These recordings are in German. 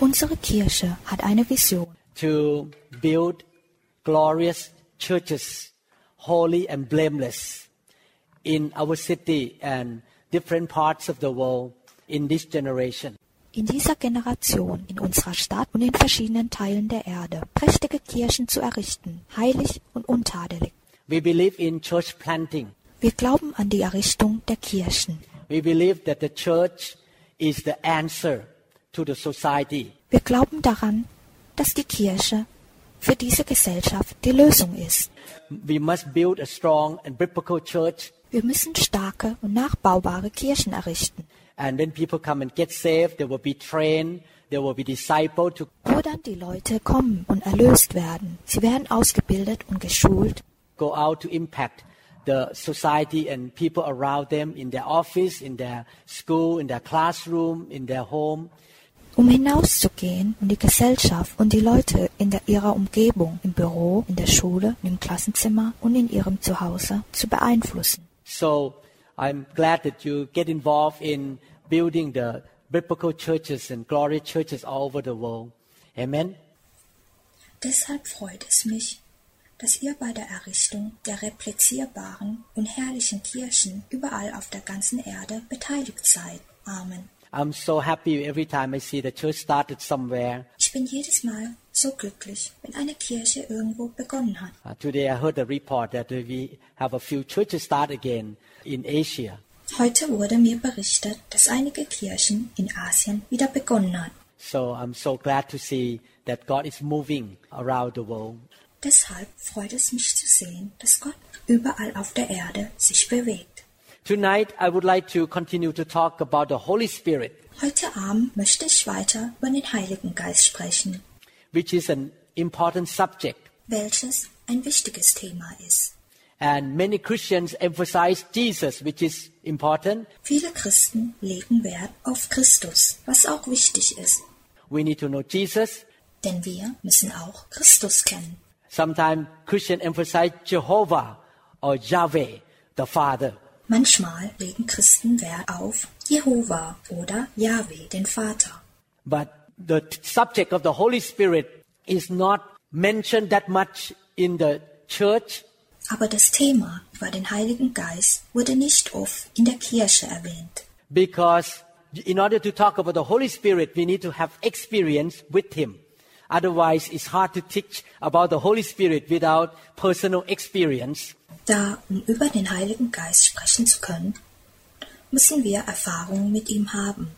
Unsere Kirche hat eine Vision, to build glorious churches, holy and blameless, in our city and different parts of the world in this generation. in dieser Generation, in unserer Stadt und in verschiedenen Teilen der Erde prächtige Kirchen zu errichten, heilig und untadelig. We believe in church planting. Wir glauben an die Errichtung der Kirchen. We believe that the church is the answer to the society. Wir glauben daran, dass die Kirche für diese Gesellschaft die Lösung ist. We must build a strong and biblical church, Wir müssen starke und nachbaubare Kirchen errichten, and when people come and get saved, they will be trained, they will be discipled to wo dann die Leute kommen und erlöst werden. Sie werden ausgebildet und geschult, go out to impact the society and people around them in their office, in their school, in their classroom, in their home. Um hinauszugehen und die Gesellschaft und die Leute in der, ihrer Umgebung, im Büro, in der Schule, im Klassenzimmer und in ihrem Zuhause zu beeinflussen. So I'm glad that you get involved in building the biblical churches and glory churches all over the world. Amen. Deshalb freut es mich, dass ihr bei der Errichtung der replizierbaren und herrlichen Kirchen überall auf der ganzen Erde beteiligt seid. Amen. I'm so happy every time I see the church started somewhere. Ich bin jedes Mal so glücklich, wenn eine Kirche irgendwo begonnen hat. Uh, today I heard a report that we have a few churches start again in Asia. Heute wurde mir berichtet, dass einige Kirchen in Asien wieder begonnen hat. So I'm so glad to see that God is moving around the world. Deshalb freut es mich zu sehen, dass Gott überall auf der Erde sich bewegt. Tonight I would like to continue to talk about the Holy Spirit, Heute Abend möchte ich weiter über den Heiligen Geist sprechen, which is an important subject. welches ein wichtiges Thema ist. And many Christians emphasize Jesus, which is important. Viele Christen legen Wert auf Christus, was auch wichtig ist, We need to know Jesus. denn wir müssen auch Christus kennen. Sometimes Christians emphasize Jehovah or Yahweh, the Father. Manchmal legen Christen Wert auf Jehova oder Yahweh, den Vater. But the subject of the Holy Spirit is not mentioned that much in the church. Aber das Thema über den Heiligen Geist wurde nicht oft in der Kirche erwähnt. Because in order to talk about the Holy Spirit, we need to have experience with Him. Otherwise, it's hard to teach about the Holy Spirit without personal experience. Da, um über den Heiligen Geist sprechen zu können, müssen wir Erfahrungen mit ihm haben.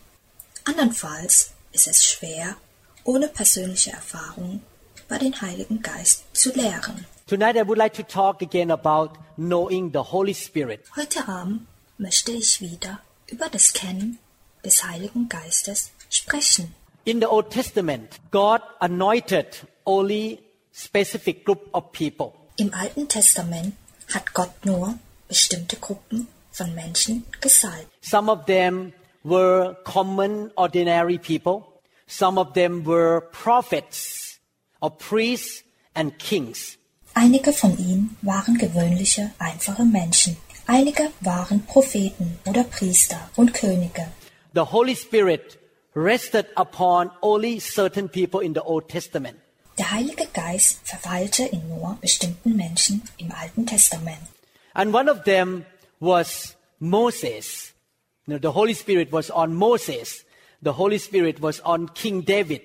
Andernfalls ist es schwer, ohne persönliche Erfahrung über den Heiligen Geist zu lehren. Tonight, I would like to talk again about knowing the Holy Spirit. Heute Abend möchte ich wieder über das Kennen des Heiligen Geistes sprechen. In the Old Testament, God anointed only specific group of people. Im Alten Testament hat Gott nur bestimmte Gruppen von Menschen gesalbt. Some of them were common, ordinary people. Some of them were prophets or priests and kings. Einige von ihnen waren gewöhnliche, einfache Menschen. Einige waren Propheten oder Priester und Könige. The Holy Spirit rested upon only certain people in the Old Testament. Der Heilige Geist verweilte in nur bestimmten Menschen im Alten Testament. And one of them was Moses. You know, the Holy Spirit was on Moses. The Holy Spirit was on King David,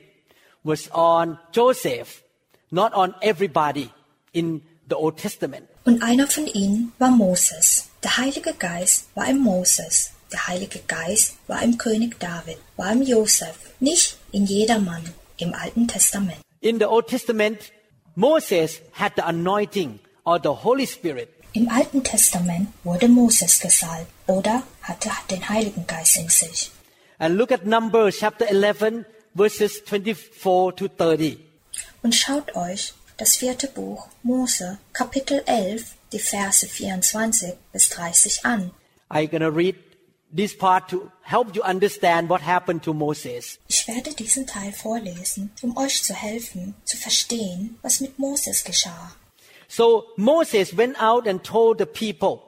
was on Joseph, not on everybody in the Old Testament. Und einer von ihnen war Moses. Der Heilige Geist war im Moses. Der Heilige Geist war im König David, war im Josef, nicht in jedermann im Alten Testament. In the Old Testament, Moses had the anointing or the Holy Spirit. Im Alten Testament wurde Moses gesalbt oder hatte den Heiligen Geist in sich. And look at Numbers chapter 11, verses 24 to 30. Und schaut euch das vierte Buch Mose, Kapitel 11, die Verse 24 bis 30 an. I'm to read this part to help you understand what happened to Moses. Ich werde diesen Teil vorlesen, um euch zu helfen, zu verstehen, was mit Moses geschah. So Moses went out and told the people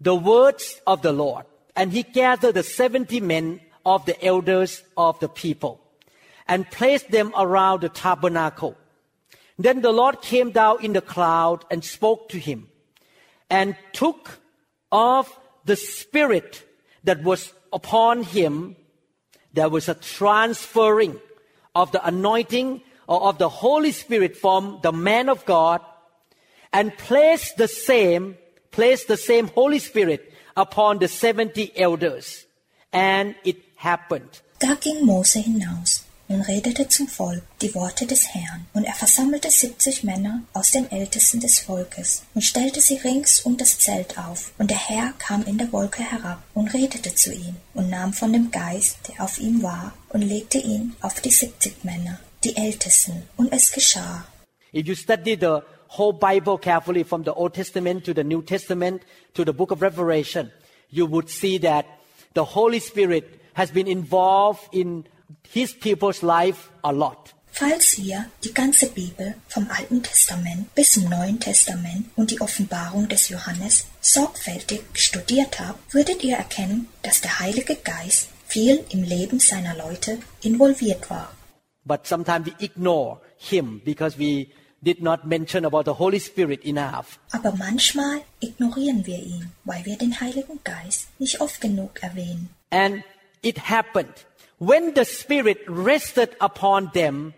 the words of the Lord, and he gathered the 70 men of the elders of the people and placed them around the tabernacle. Then the Lord came down in the cloud and spoke to him and took off the spirit that was upon him. There was a transferring of the anointing or of the Holy Spirit from the man of God and placed the same, placed the same Holy Spirit upon the 70 elders. And it happened. Da ging Mose hinaus und redete zum Volk die Worte des Herrn. Und er versammelte siebzig Männer aus den Ältesten des Volkes und stellte sie rings um das Zelt auf. Und der Herr kam in der Wolke herab und redete zu ihm und nahm von dem Geist, der auf ihm war, und legte ihn auf die siebzig Männer, die Ältesten. Und es geschah. If you study the whole Bible carefully from the Old Testament to the New Testament to the book of Revelation, you would see that the Holy Spirit has been involved in his people's life a lot. Falls ihr die ganze Bibel vom Alten Testament bis zum Neuen Testament und die Offenbarung des Johannes sorgfältig studiert habt, würdet ihr erkennen, dass der Heilige Geist viel im Leben seiner Leute involviert war. But sometimes we ignore him because we did not mention about the Holy Spirit enough. Aber manchmal ignorieren wir ihn, weil wir den Heiligen Geist nicht oft genug erwähnen. And it happened when the Spirit rested upon them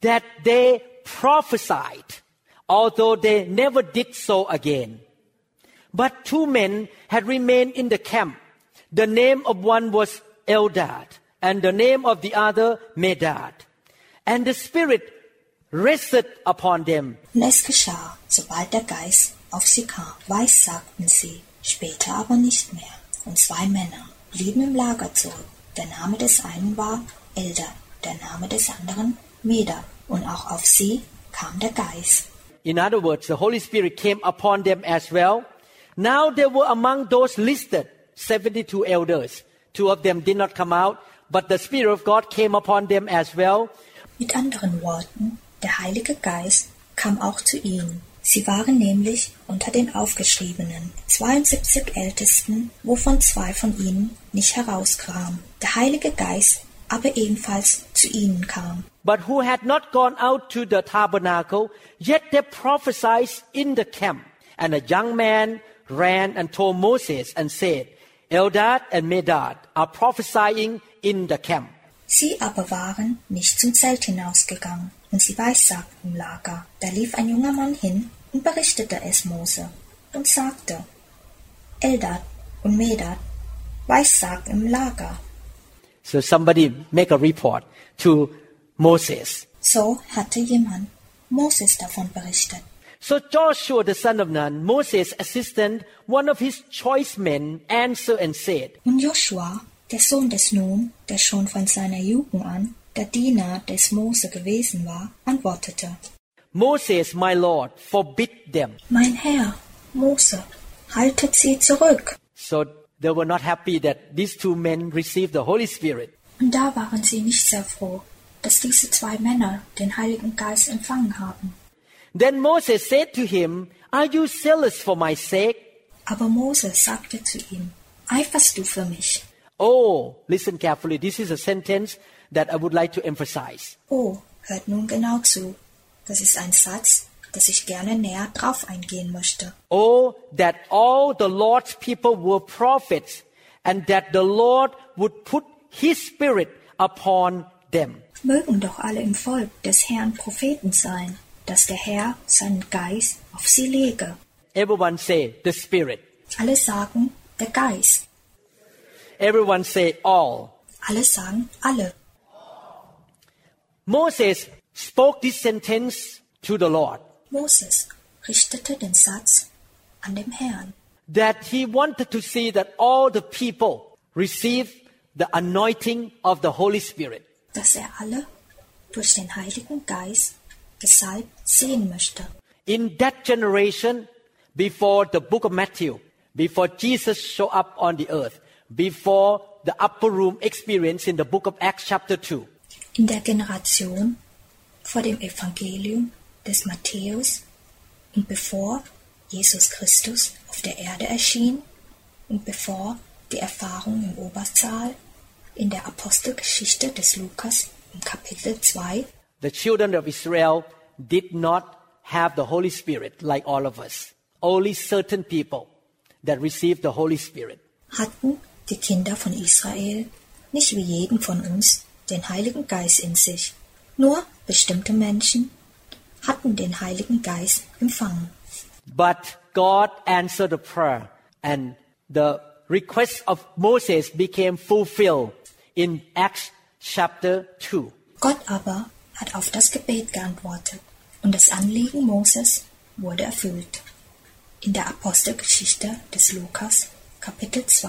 that they prophesied, although they never did so again. But two men had remained in the camp. The name of one was Eldad, and the name of the other Medad. And the Spirit rested upon them. Es geschah, sobald der Geist auf sie kam, weissagten sie, später aber nicht mehr. Und zwei Männer blieben im Lager zurück. Der Name des einen war Elda, der Name des anderen Meda. Und auch auf sie kam der Geist. In other words, the Holy Spirit came upon them as well. Now they were among those listed, 72 elders. Two of them did not come out, but the Spirit of God came upon them as well. Mit anderen Worten, der Heilige Geist kam auch zu ihnen. Sie waren nämlich unter den Aufgeschriebenen, 72 Ältesten, wovon zwei von ihnen nicht herauskamen. Der Heilige Geist aber ebenfalls zu ihnen kam. but who had not gone out to the tabernacle, yet they prophesied in the camp. And a young man ran and told Moses and said, Eldad and Medad are prophesying in the camp. Sie aber waren nicht zum Zelt hinausgegangen, und sie weissagten im Lager. Da lief ein junger Mann hin und berichtete es Mose und sagte, Eldad und Medad weissagten im Lager. So somebody make a report to Moses. So hatte jemand Moses davon berichtet. So Joshua the son of Nun, Moses' assistant, one of his choice men, answered and said, Und Joshua, der Sohn des Nun, der schon von seiner Jugend an der Diener des Mose gewesen war, antwortete, Moses, my Lord, forbid them. Mein Herr, Mose, haltet sie zurück. So they were not happy that these two men received the Holy Spirit. Und da waren sie nicht sehr froh, dass diese zwei Männer den Heiligen Geist empfangen haben. Then Moses said to him, Are you zealous for my sake? Aber Mose sagte zu ihm, Eiferst du für mich? Oh, listen carefully. This is a sentence that I would like to emphasize. Oh, hört nun genau zu. Das ist ein Satz, dass ich gerne näher drauf eingehen möchte. Oh, that all the Lord's people were prophets and that the Lord would put his spirit upon them. Mögen doch alle im Volk des Herrn Propheten sein, dass der Herr seinen Geist auf sie lege. Everyone say the spirit. Alle sagen, der Geist. Everyone say all. Alle sagen, alle. Moses spoke this sentence to the Lord Moses richtete den Satz an dem Herrn, that he wanted to see that all the people receive the anointing of the Holy Spirit. dass er alle durch den Heiligen Geist gesalbt sehen möchte. In that generation, before the book of Matthew, before Jesus showed up on the earth, before the upper room experience in the book of Acts chapter 2, In der Generation vor dem Evangelium des Matthäus und bevor Jesus Christus auf der Erde erschien und bevor die Erfahrung im Obersaal in der Apostelgeschichte des Lukas im Kapitel 2 the children of Israel did not have the Holy Spirit like all of us. Only certain people that received the Holy Spirit. hatten die Kinder von Israel nicht wie jeden von uns den Heiligen Geist in sich. Nur bestimmte Menschen hatten den Heiligen Geist empfangen. But God answered the prayer, and the request of Moses became fulfilled in Acts chapter 2. Gott aber hat auf das Gebet geantwortet und das Anliegen Moses wurde erfüllt. In der Apostelgeschichte des Lukas, Kapitel 2.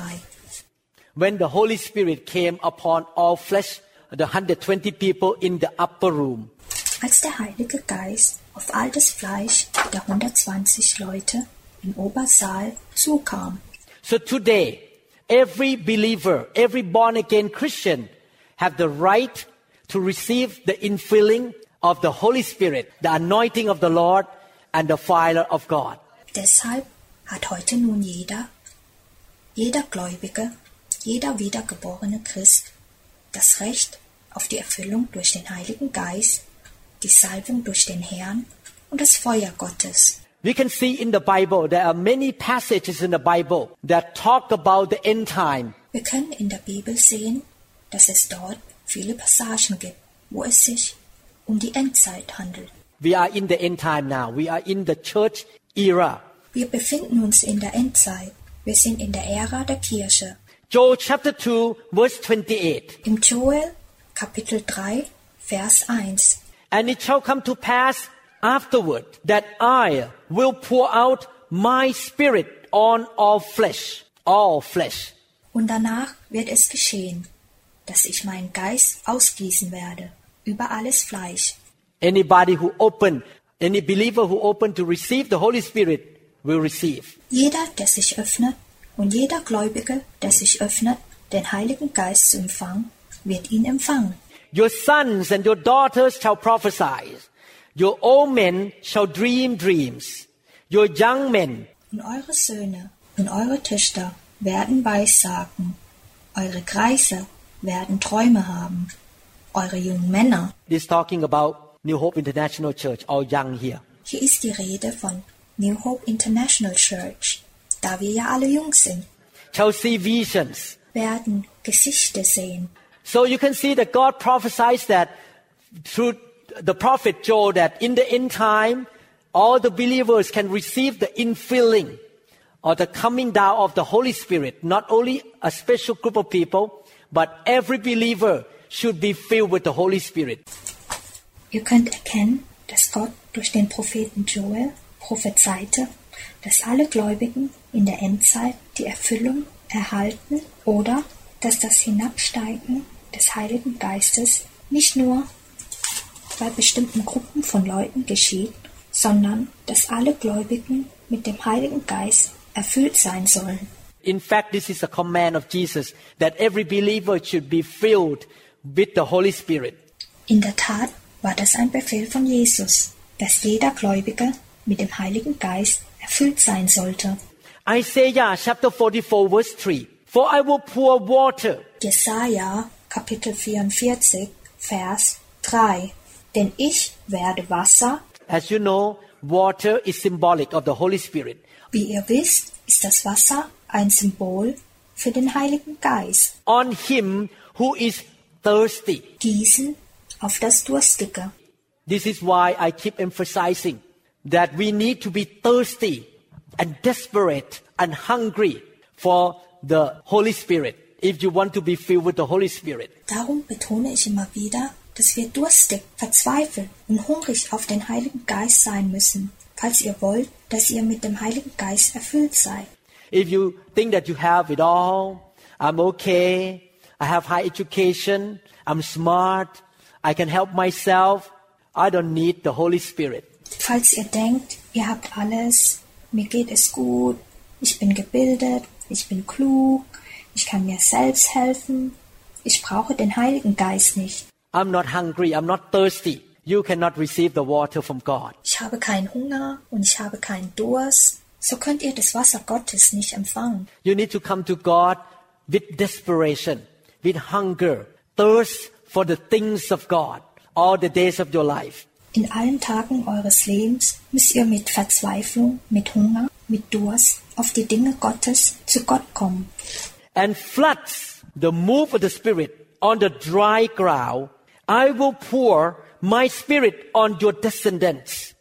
When the Holy Spirit came upon all flesh, the 120 people in the upper room, Als der Heilige Geist auf all das Fleisch der 120 Leute im Obersaal zukam, So today, every believer, every born again Christian have the right to receive the infilling of the Holy Spirit, the anointing of the Lord and the fire of God. Deshalb hat heute nun jeder, jeder Gläubige, jeder wiedergeborene Christ das Recht auf die Erfüllung durch den Heiligen Geist, die Salbung durch den Herrn und das Feuer Gottes. We can see in the Bible, there are many passages in the Bible that talk about the end time. Wir können in der Bibel sehen, dass es dort viele Passagen gibt, wo es sich um die Endzeit handelt. We are in the end time now. We are in the church era. Wir befinden uns in der Endzeit. Wir sind in der Ära der Kirche. Joel chapter 2 verse 28. Im Joel Kapitel 3, Vers 1. And it shall come to pass afterward that I will pour out my spirit on all flesh, all flesh. Und danach wird es geschehen, dass ich meinen Geist ausgießen werde über alles Fleisch. Anybody who open, any believer who open to receive the Holy Spirit will receive. Jeder, der sich öffnet und jeder Gläubige, der sich öffnet, den Heiligen Geist zu empfangen, wird ihn empfangen. Your sons and your daughters shall prophesy. Your old men shall dream dreams. Your young men Und eure Söhne und eure Töchter werden Weissagen. Eure Greise werden Träume haben. Eure jungen Männer. This talking about New Hope International Church, all young here. Hier ist die Rede von New Hope International Church. Da wir ja alle jung sind, Shall see visions. werden Gesichter sehen. So you can see that God prophesies that through the prophet Joel that in the end time, all the believers can receive the infilling or the coming down of the Holy Spirit. Not only a special group of people, but every believer should be filled with the Holy Spirit. Ihr könnt erkennen, dass Gott durch den Propheten Joel prophezeite, dass alle Gläubigen in der Endzeit die Erfüllung erhalten oder dass das Hinabsteigen des Heiligen Geistes nicht nur bei bestimmten Gruppen von Leuten geschieht, sondern dass alle Gläubigen mit dem Heiligen Geist erfüllt sein sollen. In fact, this is a command of Jesus that every believer should be filled with the Holy Spirit. In der Tat war das ein Befehl von Jesus, dass jeder Gläubige mit dem Heiligen Geist erfüllt sein sollte. Isaiah chapter 44 verse 3. For I will pour water Jesaja Kapitel 44 Vers 3 Denn ich werde Wasser, As you know, water is symbolic of the Holy Spirit. wie ihr wisst, ist das Wasser ein Symbol für den Heiligen Geist, On him who is thirsty. gießen auf das Durstige. This is why I keep emphasizing that we need to be thirsty and desperate and hungry for the Holy Spirit if you want to be filled with the Holy Spirit. Darum betone ich immer wieder, dass wir durstig, verzweifelt und hungrig auf den Heiligen Geist sein müssen, falls ihr wollt, dass ihr mit dem Heiligen Geist erfüllt seid. If you think that you have it all, I'm okay, I have high education. I'm smart. I can help myself. I don't need the Holy Spirit. Falls ihr denkt, ihr habt alles, mir geht es gut, ich bin gebildet, ich bin klug, ich kann mir selbst helfen, ich brauche den Heiligen Geist nicht. I'm not hungry. I'm not thirsty. You cannot receive the water from God. Ich habe keinen Hunger und ich habe keinen Durst. So könnt ihr das Wasser Gottes nicht empfangen. You need to come to God with desperation, with hunger, thirst for the things of God all the days of your life. In allen Tagen eures Lebens müsst ihr mit Verzweiflung, mit Hunger, mit Durst auf die Dinge Gottes zu Gott kommen. And floods the move of the Spirit on the dry ground, I will pour my Spirit on your descendants,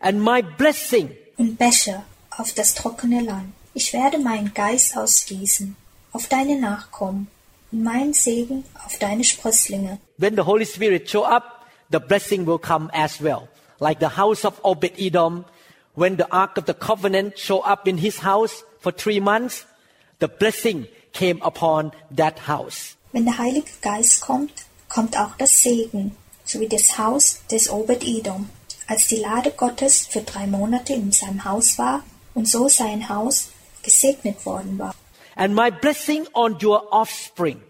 and my blessing und Becher auf das trockene Land. Ich werde meinen Geist ausgießen auf deine Nachkommen und meinen Segen auf deine Sprösslinge. when the Holy Spirit show up, the blessing will come as well. Like the house of Obed Edom, when the Ark of the Covenant show up in his house for three months, the blessing came upon that house. Wenn der Heilige Geist kommt, kommt auch das Segen, so wie das Haus des Obed-Edom. Als die Lade Gottes für drei Monate in seinem Haus war und so sein Haus gesegnet worden war. And my blessing on your offspring.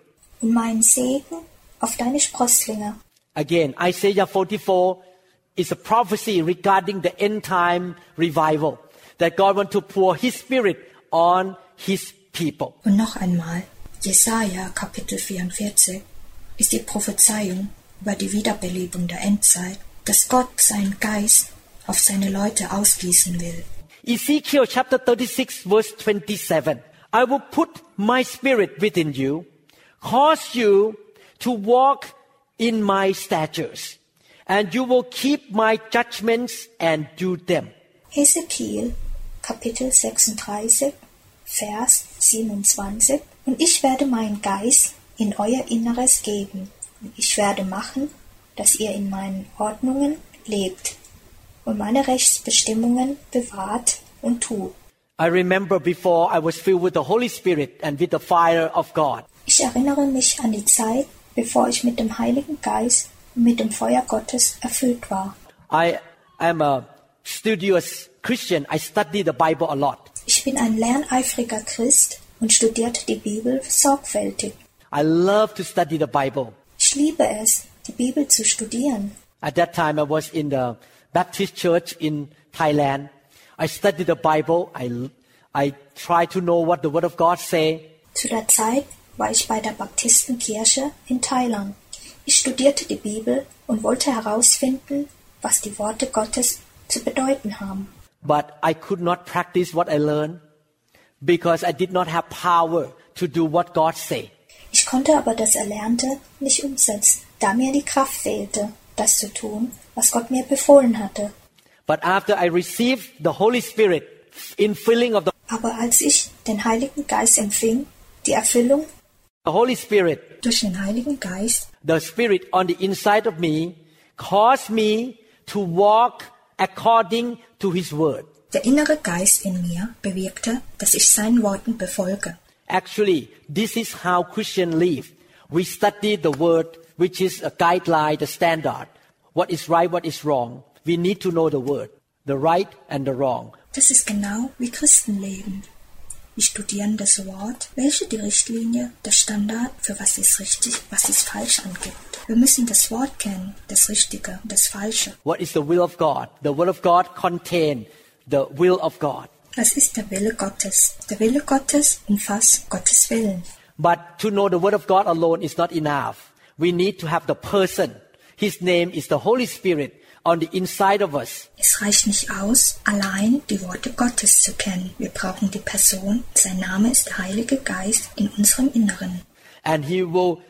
Und mein Segen auf deine Sprösslinge. Again, Isaiah 44 is a prophecy regarding the end time revival that God wants to pour His Spirit on His people. Und noch einmal, Jesaja Kapitel 44 ist die Prophezeiung über die Wiederbelebung der Endzeit, dass Gott seinen Geist auf seine Leute ausgießen will. Ezekiel chapter 36 verse 27. I will put my spirit within you, cause you to walk in my statutes, and you will keep my judgments and do them. Hesekiel Kapitel 36 Vers 27 Und ich werde meinen Geist in euer Inneres geben und ich werde machen, dass ihr in meinen Ordnungen lebt und meine Rechtsbestimmungen bewahrt und tut. I remember before I was filled with the Holy Spirit and with the fire of God. Ich erinnere mich an die Zeit, bevor ich mit dem Heiligen Geist und mit dem Feuer Gottes erfüllt war. I am a studious Christian. I study the Bible a lot. Ich bin ein lerneifriger Christ und studierte die Bibel sorgfältig. I love to study the Bible. Ich liebe es, die Bibel zu studieren. At that time, I was in the Baptist church in Thailand. I studied the Bible. I, I try to know what the Word of God say. Zu der Zeit war ich bei der Baptistenkirche in Thailand. Ich studierte die Bibel und wollte herausfinden, was die Worte Gottes zu bedeuten haben. But I could not practice what I learned because I did not have power to do what God say. Ich konnte aber das Erlernte nicht umsetzen, da mir die Kraft fehlte, das zu tun, was Gott mir befohlen hatte. But after I received the Holy Spirit in filling of the, Aber als ich den Heiligen Geist empfing, die Erfüllung the Holy Spirit, durch den Heiligen Geist, the Spirit on the inside of me caused me to walk according to His Word. der innere Geist in mir bewirkte, dass ich seinen Worten befolge. Actually, this is how Christians live. We study the word, which is a guideline, the standard. What is right, what is wrong. We need to know the word, the right and the wrong. Das ist genau wie Christen leben. Wir studieren das Wort, welche die Richtlinie, der Standard für was ist richtig, was ist falsch angibt. Wir müssen das Wort kennen, das Richtige, das Falsche. What is the will of God? The will of God contain the will of God. Was ist der Wille Gottes? Der Wille Gottes umfasst Gottes Willen. But to know the word of God alone is not enough. We need to have the person. His name is the Holy Spirit on the inside of us. Es reicht nicht aus, allein die Worte Gottes zu kennen. Wir brauchen die Person. Sein Name ist der Heilige Geist in unserem Inneren. and he will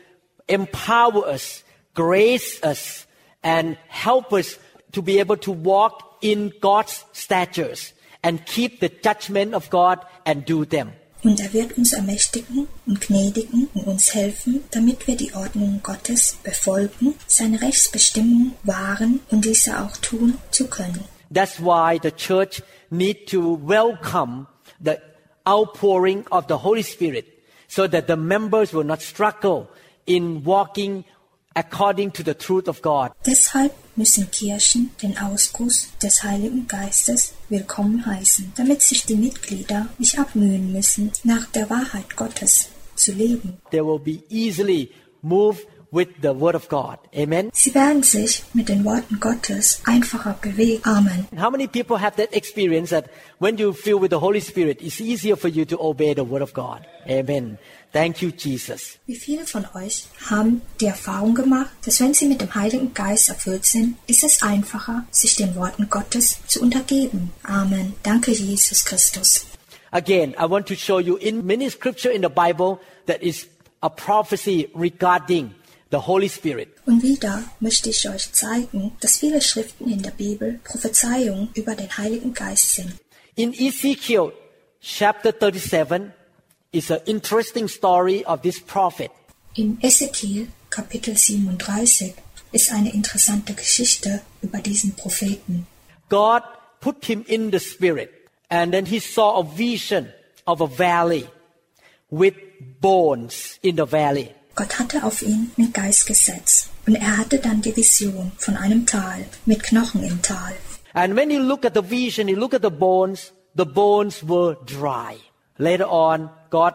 empower us, grace us, and help us to be able to walk in God's statutes and keep the judgment of God and do them. Und er wird uns ermächtigen und gnädigen und uns helfen, damit wir die Ordnungen Gottes befolgen, seine Rechtsbestimmungen wahren und diese auch tun zu können. That's why the church need to welcome the outpouring of the Holy Spirit so that the members will not struggle in walking according to the truth of God. Deshalb müssen Kirchen den Ausguss des Heiligen Geistes willkommen heißen, damit sich die Mitglieder nicht abmühen müssen, nach der Wahrheit Gottes zu leben. They will be easily moved with the word of God. Amen. Sie werden sich mit den Worten Gottes einfacher bewegen. Amen. How many people have that experience that when you feel with the Holy Spirit, it's easier for you to obey the word of God? Amen. Thank you, Jesus. Wie viele von euch haben die Erfahrung gemacht, dass wenn sie mit dem Heiligen Geist erfüllt sind, ist es einfacher, sich den Worten Gottes zu untergeben. Amen. Danke, Jesus Christus. Again, I want to show you in many scripture in the Bible that is a prophecy regarding the Holy Spirit. Und wieder möchte ich euch zeigen, dass viele Schriften in der Bibel Prophezeiungen über den Heiligen Geist sind. In Ezekiel chapter 37 is an interesting story of this prophet. In Ezekiel Kapitel 37 ist eine interessante Geschichte über diesen Propheten. God put him in the spirit and then he saw a vision of a valley with bones in the valley. Gott hatte auf ihn den Geist gesetzt und er hatte dann die Vision von einem Tal mit Knochen im Tal. And when he looked at the vision, he looked at the bones, the bones were dry. Later on, God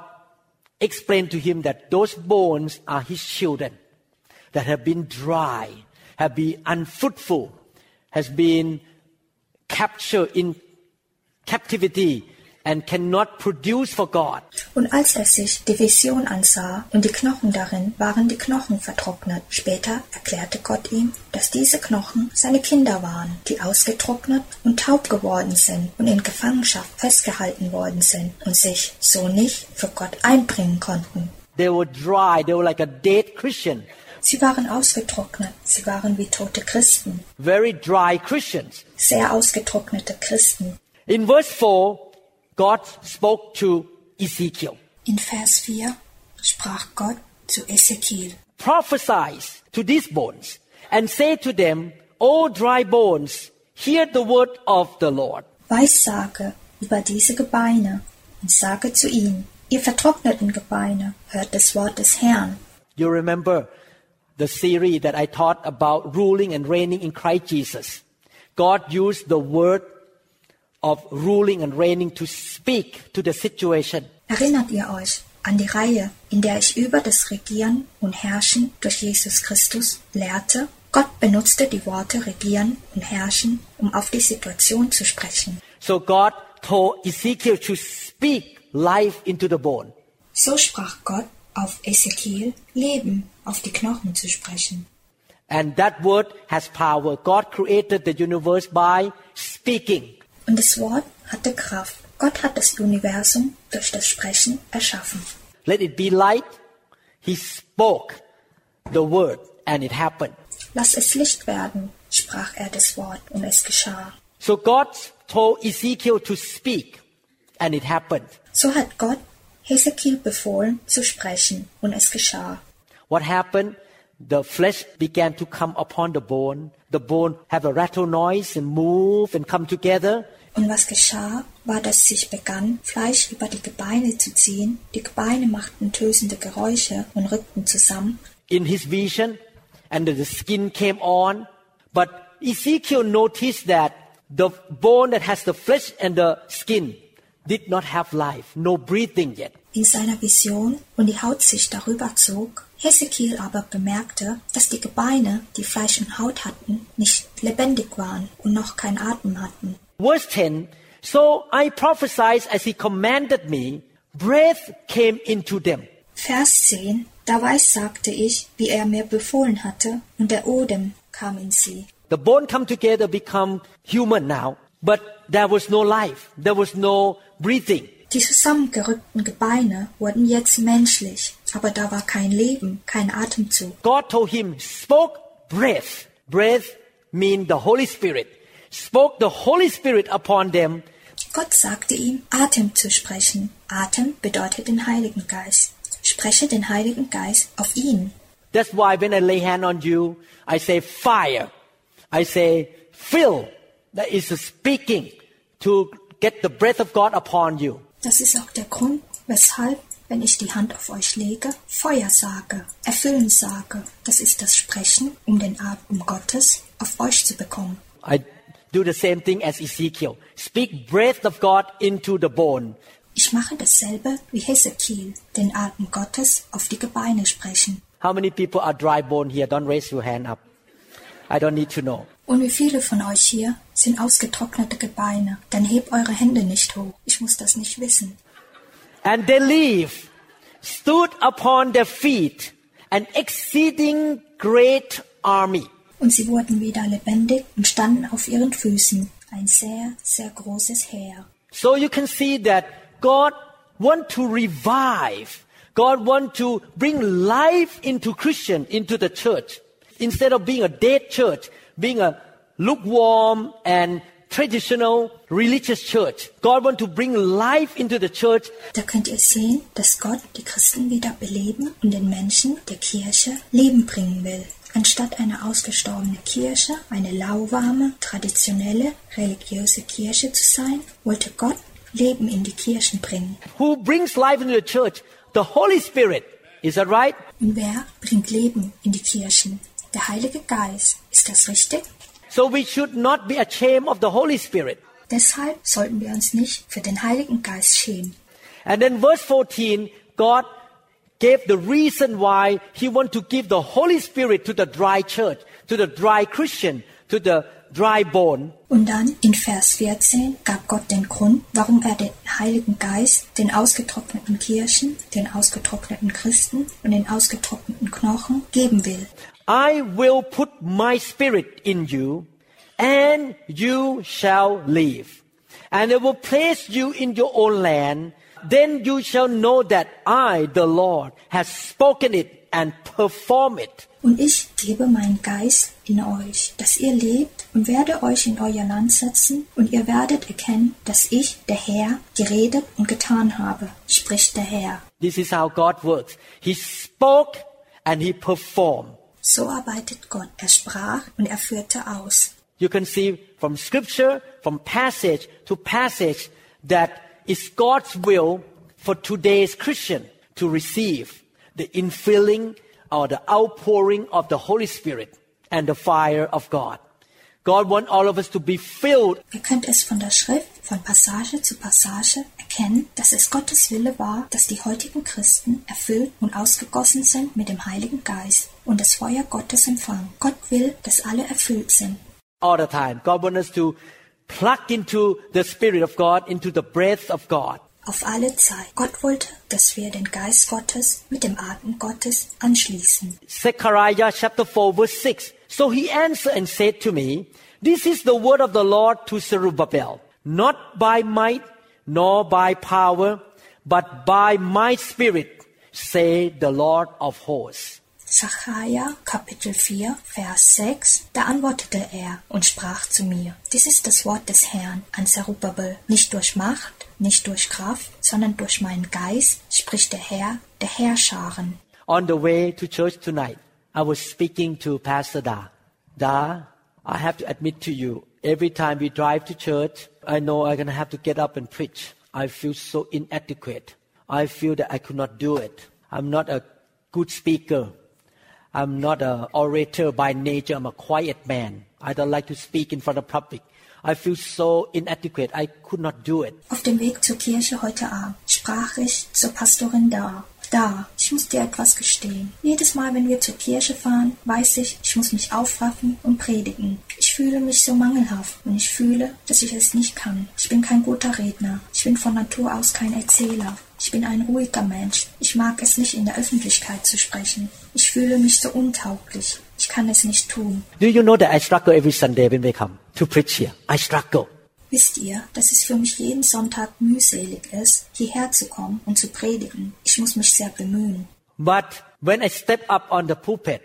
explained to him that those bones are his children that have been dry, have been unfruitful, has been captured in captivity and cannot produce for God. Und als er sich die Vision ansah und die Knochen darin, waren die Knochen vertrocknet. Später erklärte Gott ihm, dass diese Knochen seine Kinder waren, die ausgetrocknet und taub geworden sind und in Gefangenschaft festgehalten worden sind und sich so nicht für Gott einbringen konnten. They were dry, they were like a dead Christian, Sie waren ausgetrocknet, sie waren wie tote Christen, very dry Christians. sehr ausgetrocknete Christen. In verse 4, God spoke to Ezekiel. In Vers 4 sprach Gott zu Ezekiel. prophesy to these bones and say to them, O dry bones, hear the word of the Lord. Weissage über diese Gebeine und sage zu ihnen, ihr vertrockneten Gebeine, hört das Wort des Herrn. You remember the series that I taught about ruling and reigning in Christ Jesus. God used the word of ruling and reigning to speak to the situation. Erinnert ihr euch an die Reihe, in der ich über das Regieren und Herrschen durch Jesus Christus lehrte? Gott benutzte die Worte regieren und herrschen, um auf die Situation zu sprechen. So God told Ezekiel to speak life into the bone. So sprach Gott auf Ezekiel, Leben auf die Knochen zu sprechen. And that word has power. God created the universe by speaking. Und das Wort hatte Kraft. Gott hat das Universum durch das Sprechen erschaffen. Let it be light. He spoke the word and it happened. Lass es Licht werden, sprach er das Wort, und es geschah. So God told Ezekiel to speak and it happened. So hat Gott Hesekiel befohlen zu sprechen, und es geschah. What happened? The flesh began to come upon the bone. The bone have a rattle noise and move and come together. Und was geschah, war, dass sich begann, Fleisch über die Gebeine zu ziehen. Die Gebeine machten tösende Geräusche und rückten zusammen. in his vision and the skin came on. But Ezekiel noticed that the bone that has the flesh and the skin did not have life, no breathing yet. In seiner Vision und die Haut sich darüber zog, Hesekiel aber bemerkte, dass die Gebeine, die Fleisch und Haut hatten, nicht lebendig waren und noch kein Atem hatten. Verse 10 So I prophesied as he commanded me, breath came into them. Vers 10 Da weissagte ich, wie er mir befohlen hatte, und der Odem kam in sie. The bone come together, become human now, but there was no life, there was no breathing. Die zusammengerückten Gebeine wurden jetzt menschlich, aber da war kein Leben, kein Atemzug. God told him, spoke breath. Breath mean the Holy Spirit. Spoke the Holy Spirit upon them Gott sagte ihm, Atem zu sprechen. Atem bedeutet den Heiligen Geist. Spreche den Heiligen Geist auf ihn. That's why when I lay hand on you, I say fire. I say fill. That is a speaking to get the breath of God upon you. Das ist auch der Grund, weshalb, wenn ich die Hand auf euch lege, Feuer sage, erfüllen sage. Das ist das Sprechen, um den Atem Gottes auf euch zu bekommen. I do the same thing as Ezekiel. Speak breath of God into the bone. Ich mache dasselbe wie Hesekiel, den Atem Gottes auf die Gebeine sprechen. How many people are dry bone here? Don't raise your hand up. I don't need to know. Und wie viele von euch hier sind ausgetrocknete Gebeine? Dann hebt eure Hände nicht hoch. Ich muss das nicht wissen. And they leave, stood upon their feet, an exceeding great army. Und sie wurden wieder lebendig und standen auf ihren Füßen. Ein sehr, sehr großes Heer. So you can see that God want to revive. God want to bring life into Christian, into the church. Instead of being a dead church, being a lukewarm and traditional religious church. God want to bring life into the church Da könnt ihr sehen, dass Gott die Christen wieder beleben und den Menschen der Kirche Leben bringen will. Anstatt eine ausgestorbene Kirche, eine lauwarme, traditionelle, religiöse Kirche zu sein, wollte Gott Leben in die Kirchen bringen. who brings life into the church. The Holy Spirit. Is that right? Und wer bringt Leben in die Kirchen? Der Heilige Geist. Ist das richtig? So we should not be ashamed of the Holy Spirit. Deshalb sollten wir uns nicht für den Heiligen Geist schämen. And then verse 14, God gave the reason why he want to give the Holy Spirit to the dry church, to the dry Christian, to the dry bone. Und dann in Vers 14 gab Gott den Grund, warum er den Heiligen Geist den ausgetrockneten Kirchen, den ausgetrockneten Christen und den ausgetrockneten Knochen geben will. I will put my spirit in you and you shall live. And I will place you in your own land. Then you shall know that I, the Lord, has spoken it and perform it. Und ich gebe meinen Geist in euch, dass ihr lebt und werde euch in euer Land setzen und ihr werdet erkennen, dass ich, der Herr, geredet und getan habe, spricht der Herr. This is how God works. He spoke and he performed. So arbeitet Gott. Er sprach und er führte aus. You can see from scripture, from passage to passage, that it's God's will for today's Christian to receive the infilling or the outpouring of the Holy Spirit and the fire of God. God wants all of us to be filled Ihr könnt es von der Schrift, von Passage zu Passage erkennen, dass es Gottes Wille war, dass die heutigen Christen erfüllt und ausgegossen sind mit dem Heiligen Geist und das Feuer Gottes empfangen. Gott will, dass alle erfüllt sind. all the time. God wants us to plug into the Spirit of God, into the breath of God. Auf alle Zeit. Gott wollte, dass wir den Geist Gottes mit dem Atem Gottes anschließen. Zechariah chapter 4 verse 6. So he answered and said to me, This is the word of the Lord to Zerubbabel, not by might nor by power, but by my spirit, say the Lord of hosts. Zachariah Kapitel 4 Vers 6 Da antwortete er und sprach zu mir Dies ist das Wort des Herrn an Zerubbabel nicht durch Macht nicht durch Kraft sondern durch meinen Geist spricht der Herr der Herrscharen On the way to church tonight, I was speaking to Pastor Da. Da, I have to admit to you, every time we drive to church, I know I'm going to have to get up and preach. I feel so inadequate. I feel that I could not do it. I'm not a good speaker. I'm not an orator by nature. I'm a quiet man. I don't like to speak in front of public. I feel so inadequate. I could not do it. Auf dem Weg zur Kirche heute Abend sprach ich zur Pastorin da. Da, ich muss dir etwas gestehen. Jedes Mal, wenn wir zur Kirche fahren, weiß ich, ich muss mich aufraffen und predigen. Ich fühle mich so mangelhaft und ich fühle, dass ich es nicht kann. Ich bin kein guter Redner. Ich bin von Natur aus kein Erzähler. Ich bin ein ruhiger Mensch. Ich mag es nicht, in der Öffentlichkeit zu sprechen. Ich fühle mich so untauglich. Ich kann es nicht tun. Do you know that I struggle every Sunday when we come to preach here? I struggle. Wisst ihr, dass es für mich jeden Sonntag mühselig ist, hierher zu kommen und zu predigen? Ich muss mich sehr bemühen. But when I step up on the pulpit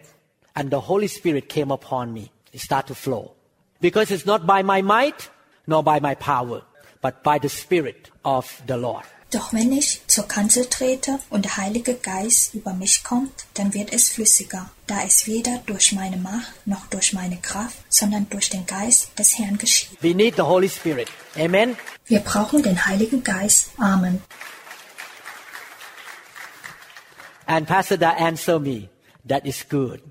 and the Holy Spirit came upon me, it started to flow. Because it's not by my might nor by my power, but by the Spirit of the Lord. Doch wenn ich zur Kanzel trete und der Heilige Geist über mich kommt, dann wird es flüssiger, da es weder durch meine Macht noch durch meine Kraft, sondern durch den Geist des Herrn geschieht. We need the Holy Spirit. Amen. Wir brauchen den Heiligen Geist. Amen. And Pastor Da answered me, that is good.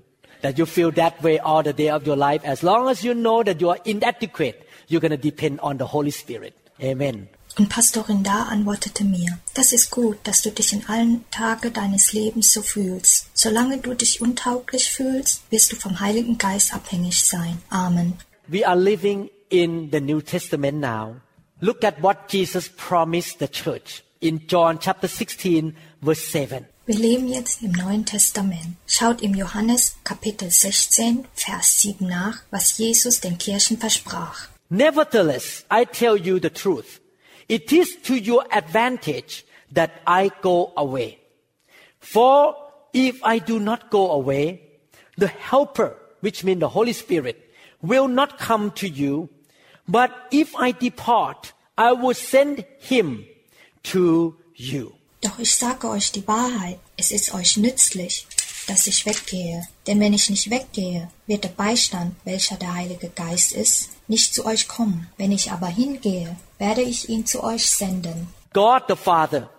That you feel that way all the day of your life. As long as you know that you are inadequate, you're going to depend on the Holy Spirit. Amen. Und Pastorin Da antwortete mir, das ist gut, dass du dich in allen Tagen deines Lebens so fühlst. Solange du dich untauglich fühlst, wirst du vom Heiligen Geist abhängig sein. Amen. We are living in the New Testament now. Look at what Jesus promised the church in John chapter 16 verse 7. Wir leben jetzt im Neuen Testament. Schaut im Johannes Kapitel 16, Vers 7 nach, was Jesus den Kirchen versprach. Nevertheless, I tell you the truth. It is to your advantage that I go away. For if I do not go away, the Helper, which means the Holy Spirit, will not come to you. But if I depart, I will send him to you. Doch ich sage euch die Wahrheit, es ist euch nützlich, dass ich weggehe. Denn wenn ich nicht weggehe, wird der Beistand, welcher der Heilige Geist ist, nicht zu euch kommen. Wenn ich aber hingehe, werde ich ihn zu euch senden. God the Father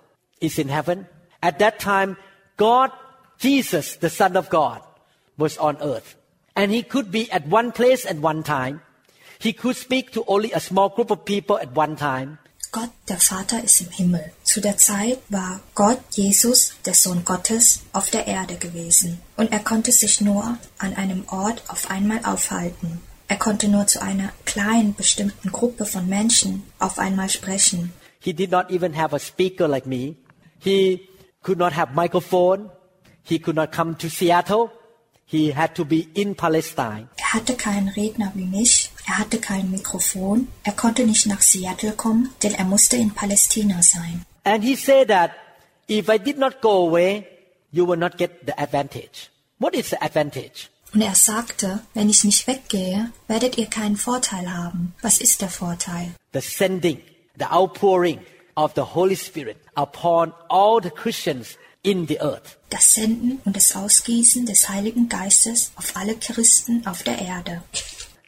is in heaven. At that time, God, Jesus, the Son of God, was on earth. And he could be at one place at one time. He could speak to only a small group of people at one time. Gott, der Vater, ist im Himmel. Zu der Zeit war Gott, Jesus, der Sohn Gottes, auf der Erde gewesen. Und er konnte sich nur an einem Ort auf einmal aufhalten. Er konnte nur zu einer kleinen bestimmten Gruppe von Menschen auf einmal sprechen. He did not even have a speaker like me. He could not have microphone. He could not come to Seattle. He had to be in Palestine. Er hatte keinen Redner wie mich, er hatte kein Mikrofon, er konnte nicht nach Seattle kommen, denn er musste in Palästina sein. And he said that if I did not go away, you will not get the advantage. What is the advantage? Und er sagte, wenn ich nicht weggehe, werdet ihr keinen Vorteil haben. Was ist der Vorteil? The sending, the outpouring of the Holy Spirit upon all the Christians in the earth. Das Senden und das Ausgießen des Heiligen Geistes auf alle Christen auf der Erde.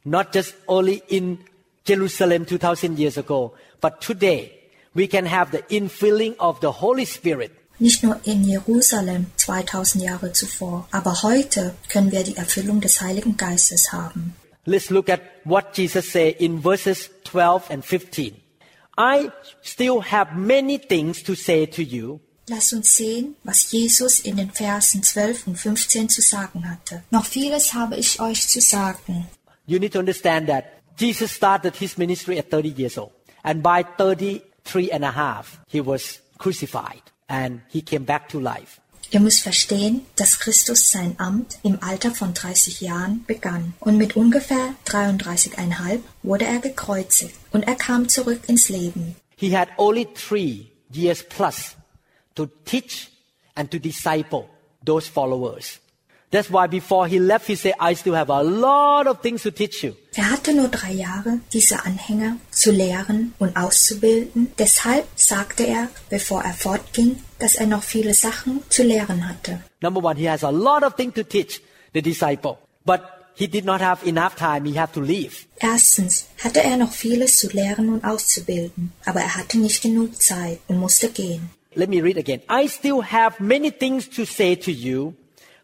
Not just only in Jerusalem 2000 years ago, but today we can have the infilling of the Holy Spirit Nicht nur in Jerusalem 2000 Jahre zuvor, aber heute können wir die Erfüllung des Heiligen Geistes haben. Let's look at what Jesus said in verses 12 and 15. I still have many things to say to you, Lass uns sehen, was Jesus in den Versen 12 und 15 zu sagen hatte. Noch vieles habe ich euch zu sagen. You need to understand that Jesus started his ministry at 30 years old. And by 33 and a half, he was crucified and he came back to life. Ihr müsst verstehen, dass Christus sein Amt im Alter von 30 Jahren begann und mit ungefähr 33,5 wurde er gekreuzigt und er kam zurück ins Leben. He had only three years plus to teach and to disciple those followers. That's why before he left, he said, I still have a lot of things to teach you. Er hatte nur drei Jahre, diese Anhänger zu lehren und auszubilden. Deshalb sagte er, bevor er fortging, dass er noch viele Sachen zu lehren hatte. Number one, he has a lot of things to teach the disciple, but he did not have enough time. He had to leave. Erstens hatte er noch vieles zu lehren und auszubilden, aber er hatte nicht genug Zeit und musste gehen. Let me read again. I still have many things to say to you,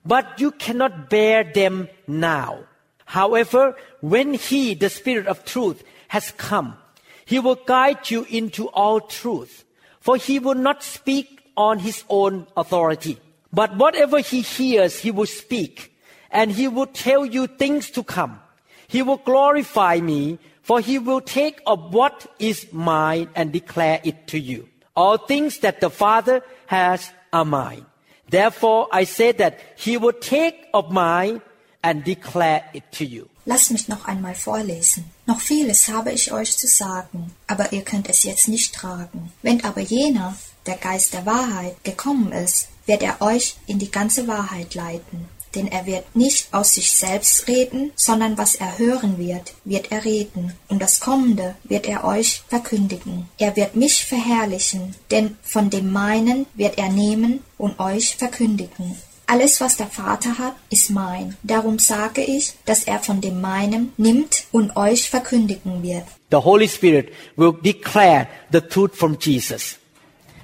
but you cannot bear them now. However, when he, the Spirit of truth, has come, he will guide you into all truth. For he will not speak on his own authority, but whatever he hears, he will speak, and he will tell you things to come. He will glorify me, for he will take of what is mine and declare it to you. All things that the Father has are mine. Therefore, I say that he will take of mine and declare it to you. Lasst mich noch einmal vorlesen. Noch vieles habe ich euch zu sagen, aber ihr könnt es jetzt nicht tragen. Wenn aber jener, der Geist der Wahrheit, gekommen ist, wird er euch in die ganze Wahrheit leiten. Denn er wird nicht aus sich selbst reden, sondern was er hören wird, wird er reden, und das Kommende wird er euch verkündigen. Er wird mich verherrlichen, denn von dem meinen wird er nehmen und euch verkündigen. Alles, was der Vater hat, ist mein. Darum sage ich, dass er von dem meinen nimmt und euch verkündigen wird. The Holy Spirit will declare the truth from Jesus.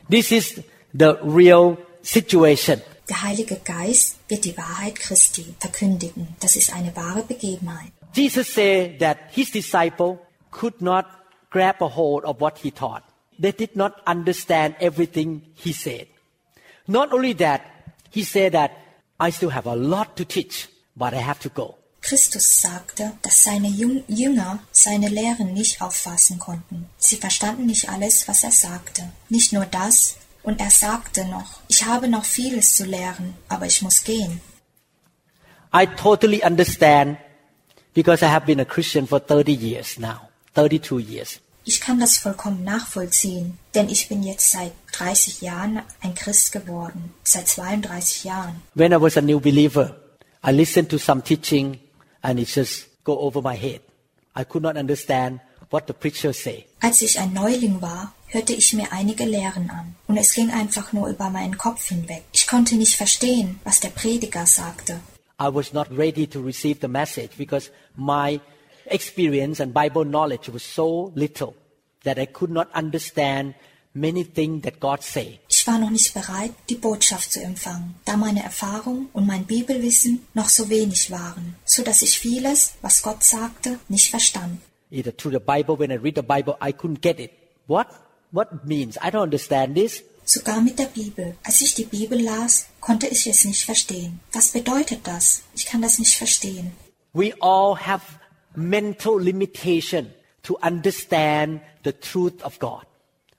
This is the real situation. Der Heilige Geist wird die Wahrheit Christi verkündigen. Das ist eine wahre Begebenheit. Jesus said that his disciple could not grab a hold of what he taught. They did not understand everything he said. Not only that, he said that I still have a lot to teach, but I have to go. Christus sagte, dass seine Jüng- Jünger seine Lehren nicht auffassen konnten. Sie verstanden nicht alles, was er sagte. Nicht nur das, und er sagte noch, ich habe noch vieles zu lehren, aber ich muss gehen. I totally understand because I have been a Christian for 30 years now, 32 years. Ich kann das vollkommen nachvollziehen, denn ich bin jetzt seit 30 Jahren ein Christ geworden, seit 32 Jahren. When I was a new believer, I listened to some teaching and it just go over my head. I could not understand what the preacher say. Als ich ein Neuling war, hörte ich mir einige Lehren an, und es ging einfach nur über meinen Kopf hinweg. Ich konnte nicht verstehen, was der Prediger sagte. I was not ready to receive the message because my experience and Bible knowledge was so little that I could not understand many things that God say. Ich war noch nicht bereit, die Botschaft zu empfangen, da meine Erfahrung und mein Bibelwissen noch so wenig waren, so dass ich vieles, was Gott sagte, nicht verstand. Either through the Bible, when I read the Bible, I couldn't get it. What? What means? I don't understand this. Sogar mit der Bibel. Als ich die Bibel las, konnte ich es nicht verstehen. Was bedeutet das? Ich kann das nicht verstehen. We all have mental limitation to understand the truth of God.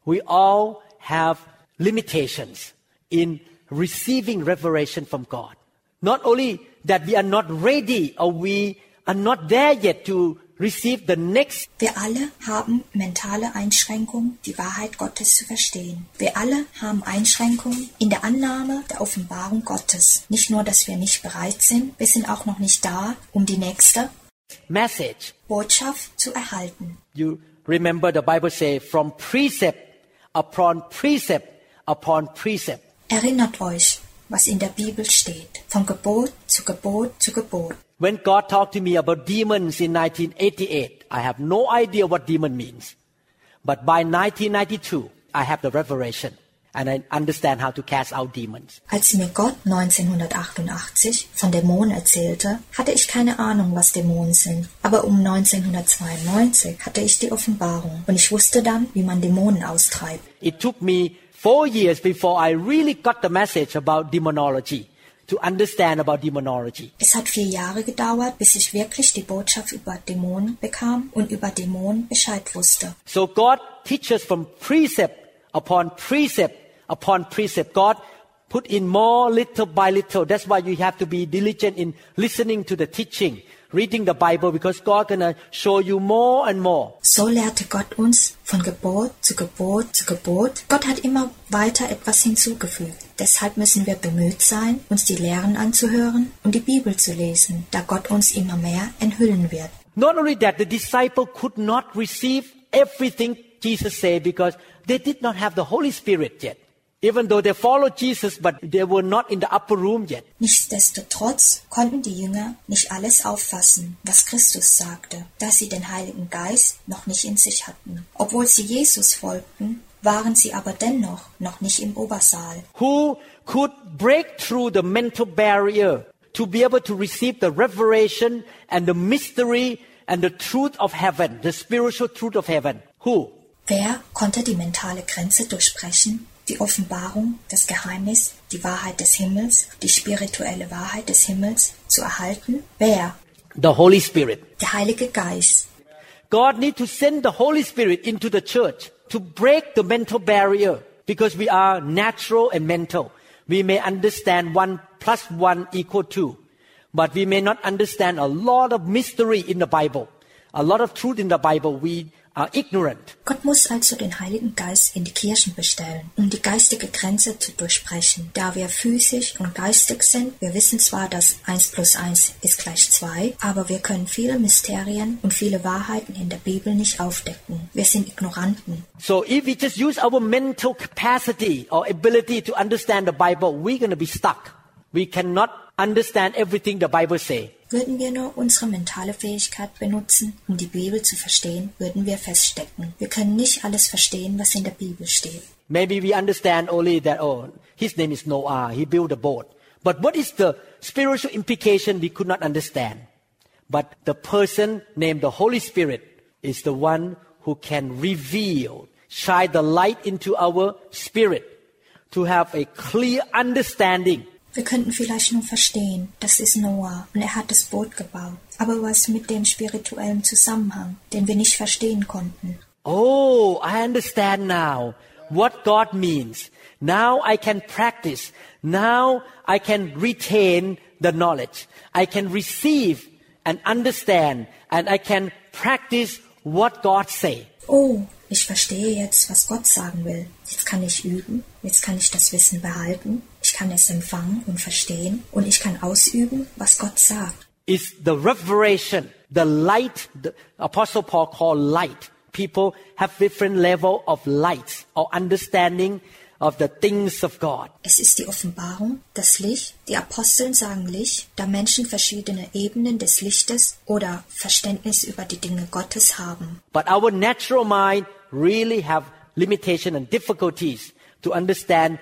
We all have limitations in receiving revelation from God. Not only that we are not ready or we are not there yet to receive the next Wir alle haben mentale Einschränkungen, die Wahrheit Gottes zu verstehen. Wir alle haben Einschränkungen in der Annahme der Offenbarung Gottes. Nicht nur, dass wir nicht bereit sind, wir sind auch noch nicht da, um die nächste message. Botschaft zu erhalten. You remember the Bible say from precept upon precept upon precept. Erinnert euch, was in der Bibel steht. Von Gebot zu Gebot zu Gebot. When God talked to me about demons in 1988, I have no idea what demon means. But by 1992, I have the revelation and I understand how to cast out demons. Als mir Gott 1988 von Dämonen erzählte, hatte ich keine Ahnung, was Dämonen sind. Aber um 1992 hatte ich die Offenbarung und ich wusste dann, wie man Dämonen austreibt. It took me four years before I really got the message about demonology, to understand about demonology. Es hat vier Jahre gedauert, bis ich wirklich die Botschaft über Dämonen bekam und über Dämonen Bescheid wusste. So God teaches from precept upon precept upon precept. God put in more little by little. That's why you have to be diligent in listening to the teaching, reading the Bible, because God gonna show you more and more. So lehrte Gott uns von Gebot zu Gebot zu Gebot. Gott hat immer weiter etwas hinzugefügt. Deshalb müssen wir bemüht sein, uns die Lehren anzuhören und die Bibel zu lesen, da Gott uns immer mehr enthüllen wird. Not only that, the disciple could not receive everything Jesus said because they did not have the Holy Spirit yet. Even though they followed Jesus, but they were not in the upper room yet. Nichtsdestotrotz konnten die Jünger nicht alles auffassen, was Christus sagte, da sie den Heiligen Geist noch nicht in sich hatten. Obwohl sie Jesus folgten, waren sie aber dennoch noch nicht im Obersaal. Who could break through the mental barrier to be able to receive the revelation and the mystery and the truth of heaven, the spiritual truth of heaven? Who? Wer konnte die mentale Grenze durchbrechen, die Offenbarung, das Geheimnis, die Wahrheit des Himmels, die spirituelle Wahrheit des Himmels zu erhalten? Wer? The Holy Spirit. Der Heilige Geist. God need to send the Holy Spirit into the church to break the mental barrier because we are natural and mental. We may understand one plus one equal two, but we may not understand a lot of mystery in the Bible, a lot of truth in the Bible. We are ignorant. Gott muss also den Heiligen Geist in die Kirchen bestellen, um die geistige Grenze zu durchbrechen. Da wir physisch und geistig sind, wir wissen zwar, dass 1 plus 1 ist gleich 2, aber wir können viele Mysterien und viele Wahrheiten in der Bibel nicht aufdecken. Wir sind Ignoranten. So if we just use our mental capacity or ability to understand the Bible, we're going to be stuck. We cannot understand everything the Bible say. Würden wir nur unsere mentale Fähigkeit benutzen, um die Bibel zu verstehen, würden wir feststecken. Wir können nicht alles verstehen, was in der Bibel steht. Maybe we understand only that, oh, his name is Noah. He built a boat. But what is the spiritual implication we could not understand? But the person named the Holy Spirit is the one who can reveal, shine the light into our spirit to have a clear understanding Wir könnten vielleicht nur verstehen, das ist Noah und er hat das Boot gebaut. Aber was mit dem spirituellen Zusammenhang, den wir nicht verstehen konnten? Oh, I understand now what God means. Now I can practice. Now I can retain the knowledge. I can receive and understand and I can practice what God say. Oh, ich verstehe jetzt, was Gott sagen will. Jetzt kann ich üben, jetzt kann ich das Wissen behalten, ich kann es empfangen und verstehen und ich kann ausüben, was Gott sagt. Is the revelation, the light, the Apostle Paul called light. People have different level of light or understanding of the things of God. Es ist die Offenbarung, das Licht. Die Aposteln sagen Licht, da Menschen verschiedene Ebenen des Lichtes oder Verständnis über die Dinge Gottes haben. But our natural mind really have limitation and difficulties to understand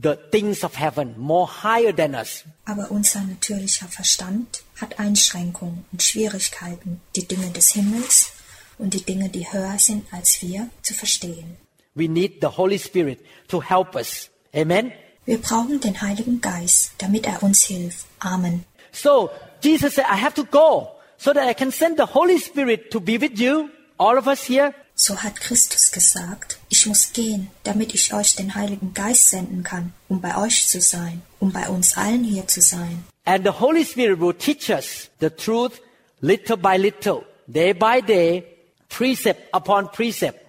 the things of heaven more higher than us. Aber unser natürlicher Verstand hat Einschränkungen und Schwierigkeiten, die Dinge des Himmels und die Dinge, die höher sind als wir, zu verstehen. We need the Holy Spirit to help us. Amen. Wir brauchen den Heiligen Geist, damit er uns hilft. Amen. So Jesus said, I have to go so that I can send the Holy Spirit to be with you, all of us here. So hat Christus gesagt, ich muss gehen, damit ich euch den Heiligen Geist senden kann, um bei euch zu sein, um bei uns allen hier zu sein. And the Holy Spirit will teach us the truth little by little, day by day, precept upon precept.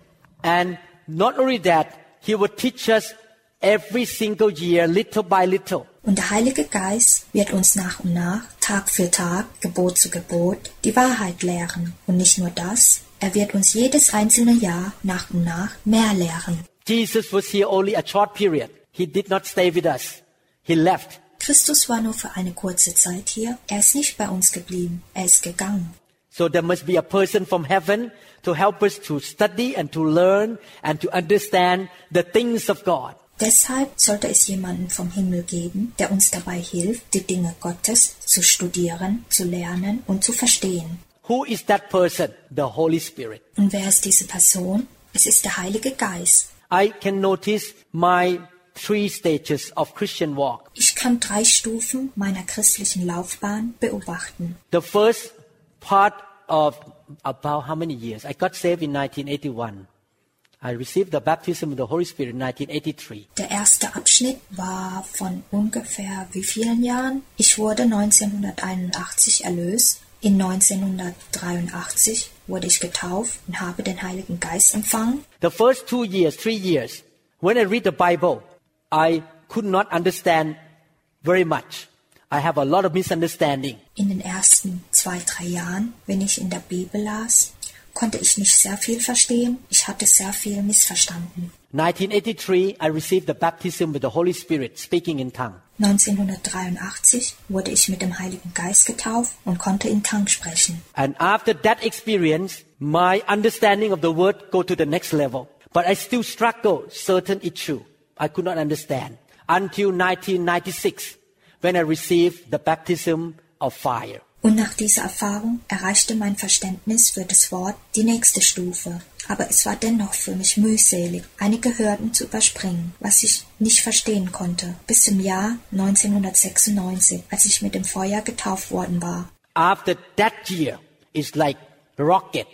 And not only that, He will teach us every single year, little by little. Und der Heilige Geist wird uns nach und nach, Tag für Tag, Gebot zu Gebot, die Wahrheit lehren. Und nicht nur das, er wird uns jedes einzelne Jahr nach und nach mehr lehren. Jesus was here only a short period. He did not stay with us. He left. Christus war nur für eine kurze Zeit hier. Er ist nicht bei uns geblieben. Er ist gegangen. So there must be a person from heaven to help us to study and to learn and to understand the things of God. Deshalb sollte es jemanden vom Himmel geben, der uns dabei hilft, die Dinge Gottes zu studieren, zu lernen und zu verstehen. Who is that person? The Holy Spirit. Und wer ist diese Person? Es ist der Heilige Geist. I can notice my three stages of Christian walk. Ich kann drei Stufen meiner christlichen Laufbahn beobachten. The first part of about how many years? I got saved in 1981. I received the baptism of the Holy Spirit in 1983. Der erste Abschnitt war von ungefähr wie vielen Jahren? Ich wurde 1981 erlöst. In 1983 wurde ich getauft und habe den Heiligen Geist empfangen. The first two years, three years, when I read the Bible, I could not understand very much. I have a lot of misunderstanding. In den ersten zwei, drei Jahren, wenn ich in der Bibel las, konnte ich nicht sehr viel verstehen. Ich hatte sehr viel missverstanden. 1983, I received the baptism with the Holy Spirit, speaking in tongue. 1983 wurde ich mit dem Heiligen Geist getauft und konnte in Tang sprechen. And after that experience, my understanding of the word go to the next level. But I still struggle certain issue. I could not understand until 1996 when I received the baptism of fire. Und nach dieser Erfahrung erreichte mein Verständnis für das Wort die nächste Stufe. Aber es war dennoch für mich mühselig, einige Hürden zu überspringen, was ich nicht verstehen konnte, bis zum Jahr 1996, als ich mit dem Feuer getauft worden war. After that year, it's like rocket.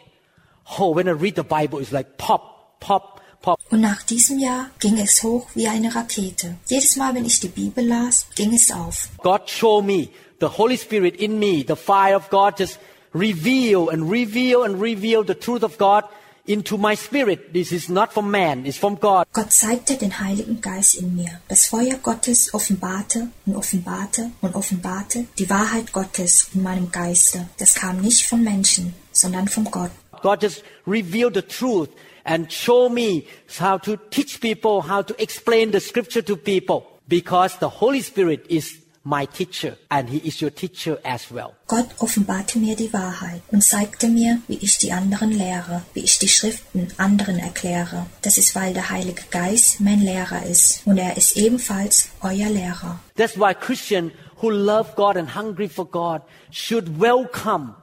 Oh, when I read the Bible, it's like pop, pop, pop. Und nach diesem Jahr ging es hoch wie eine Rakete. Jedes Mal, wenn ich die Bibel las, ging es auf. God showed me the Holy Spirit in me, the fire of God just reveal and reveal and reveal the truth of God into my spirit. This is not from man, it's from God. Gott zeigte den Heiligen Geist in mir. Das Feuer Gottes offenbarte und offenbarte und offenbarte die Wahrheit Gottes in meinem Geiste. Das kam nicht von Menschen, sondern von Gott. God just revealed the truth and show me how to teach people, how to explain the scripture to people because the Holy Spirit is my teacher, and He is your teacher as well. Gott offenbarte mir die Wahrheit und zeigte mir, wie ich die anderen lehre, wie ich die Schriften anderen erkläre. Das ist, weil der Heilige Geist mein Lehrer ist und er ist ebenfalls euer Lehrer. That's why Christians who love God and hungry for God should welcome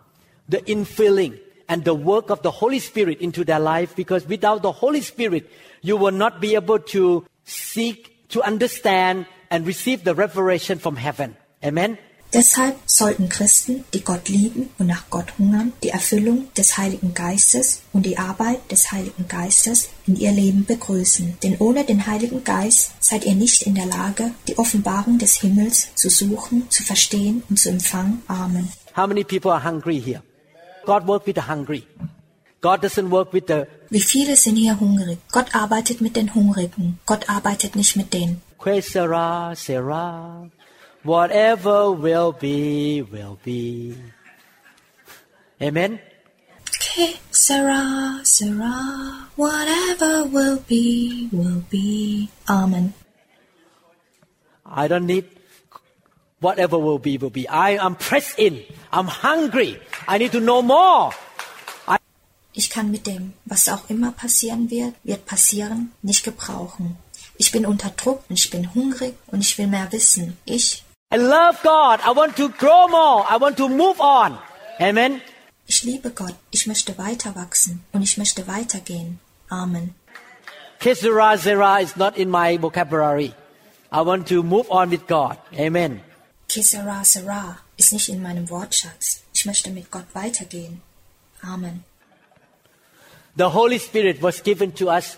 the infilling and the work of the Holy Spirit into their life because without the Holy Spirit, you will not be able to seek, to understand, and receive the revelation from heaven. Amen. Deshalb sollten Christen, die Gott lieben und nach Gott hungern, die Erfüllung des Heiligen Geistes und die Arbeit des Heiligen Geistes in ihr Leben begrüßen. Denn ohne den Heiligen Geist seid ihr nicht in der Lage, die Offenbarung des Himmels zu suchen, zu verstehen und zu empfangen. Amen. How many people are hungry here? God works with the hungry. God doesn't work with the Wie viele sind hier hungrig? Gott arbeitet mit den Hungrigen. Gott arbeitet nicht mit denen. Que sera, sera. Whatever will be, will be. Amen. Okay, Sarah, Sarah, whatever will be, will be. Amen. I don't need whatever will be, will be. I am pressed in. I'm hungry. I need to know more. Ich kann mit dem, was auch immer passieren wird, wird passieren, nicht gebrauchen. Ich bin unter Druck und ich bin hungrig und ich will mehr wissen. Ich, I love God. I want to grow more. I want to move on. Amen. ich liebe Gott. Ich möchte weiter wachsen und ich möchte weitergehen. Amen. Kesera Zera is not in my vocabulary. I want to move on with God. Amen. Kisara Sarah ist nicht in meinem Wortschatz. Ich möchte mit Gott weitergehen. Amen. The Holy Spirit was given to us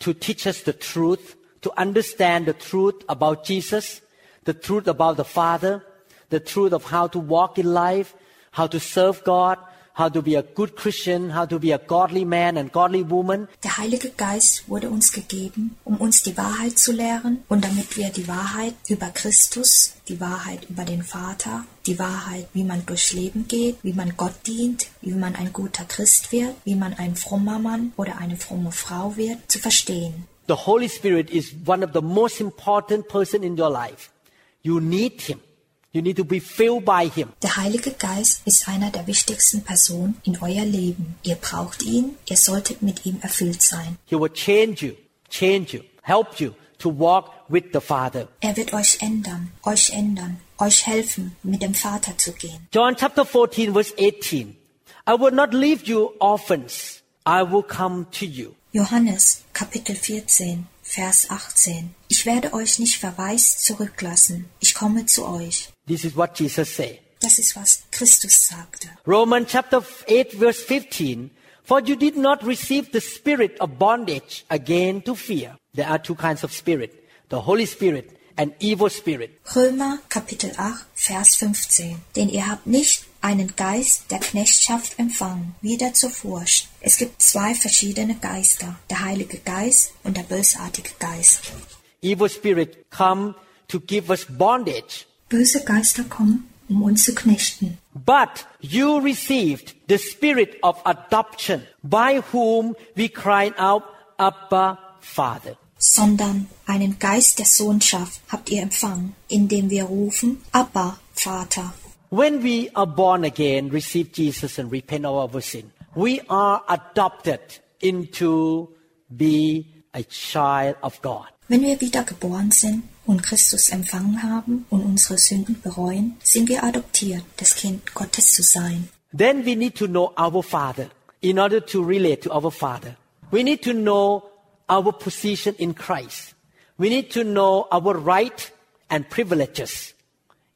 to teach us the truth, to understand the truth about Jesus, the truth about the Father, the truth of how to walk in life, how to serve God, how to be a good Christian, how to be a godly man and godly woman. Der Heilige Geist wurde uns gegeben, um uns die Wahrheit zu lehren und damit wir die Wahrheit über Christus, die Wahrheit über den Vater, die Wahrheit, wie man durchs Leben geht, wie man Gott dient, wie man ein guter Christ wird, wie man ein frommer Mann oder eine fromme Frau wird, zu verstehen. The Holy Spirit is one of the most important person in your life. You need Him. You need to be filled by Him. Der Heilige Geist ist einer der wichtigsten Personen in euer Leben. Ihr braucht ihn, ihr solltet mit ihm erfüllt sein. He will change you, change you, help you to walk with the Father. Er wird euch ändern, euch ändern, euch helfen, mit dem Vater zu gehen. John chapter 14 verse 18. I will not leave you orphans. I will come to you. Johannes Kapitel 14 Vers 18 Ich werde euch nicht verwaist zurücklassen, ich komme zu euch. This is what Jesus said. Das ist, was Christus sagte. Romans chapter 8 verse 15. For you did not receive the spirit of bondage again to fear. There are two kinds of spirit. The Holy Spirit and evil spirit. Römer Kapitel 8 Vers 15 Denn ihr habt nicht einen Geist der Knechtschaft empfangen, wieder zur Furcht. Es gibt zwei verschiedene Geister, der Heilige Geist und der bösartige Geist. Evil spirit come to give us bondage. Böse Geister kommen, um uns zu knechten. But you received the spirit of adoption by whom we cry out, Abba, Father. sondern einen Geist der Sohnschaft habt ihr empfangen, indem wir rufen, Abba, Vater. When we are born again, receive Jesus and repent of our sin, we are adopted into be a child of God. Wenn wir wieder geboren sind und Christus empfangen haben und unsere Sünden bereuen, sind wir adoptiert, das Kind Gottes zu sein. Then we need to know our Father in order to relate to our Father. We need to know our position in Christ. We need to know our right and privileges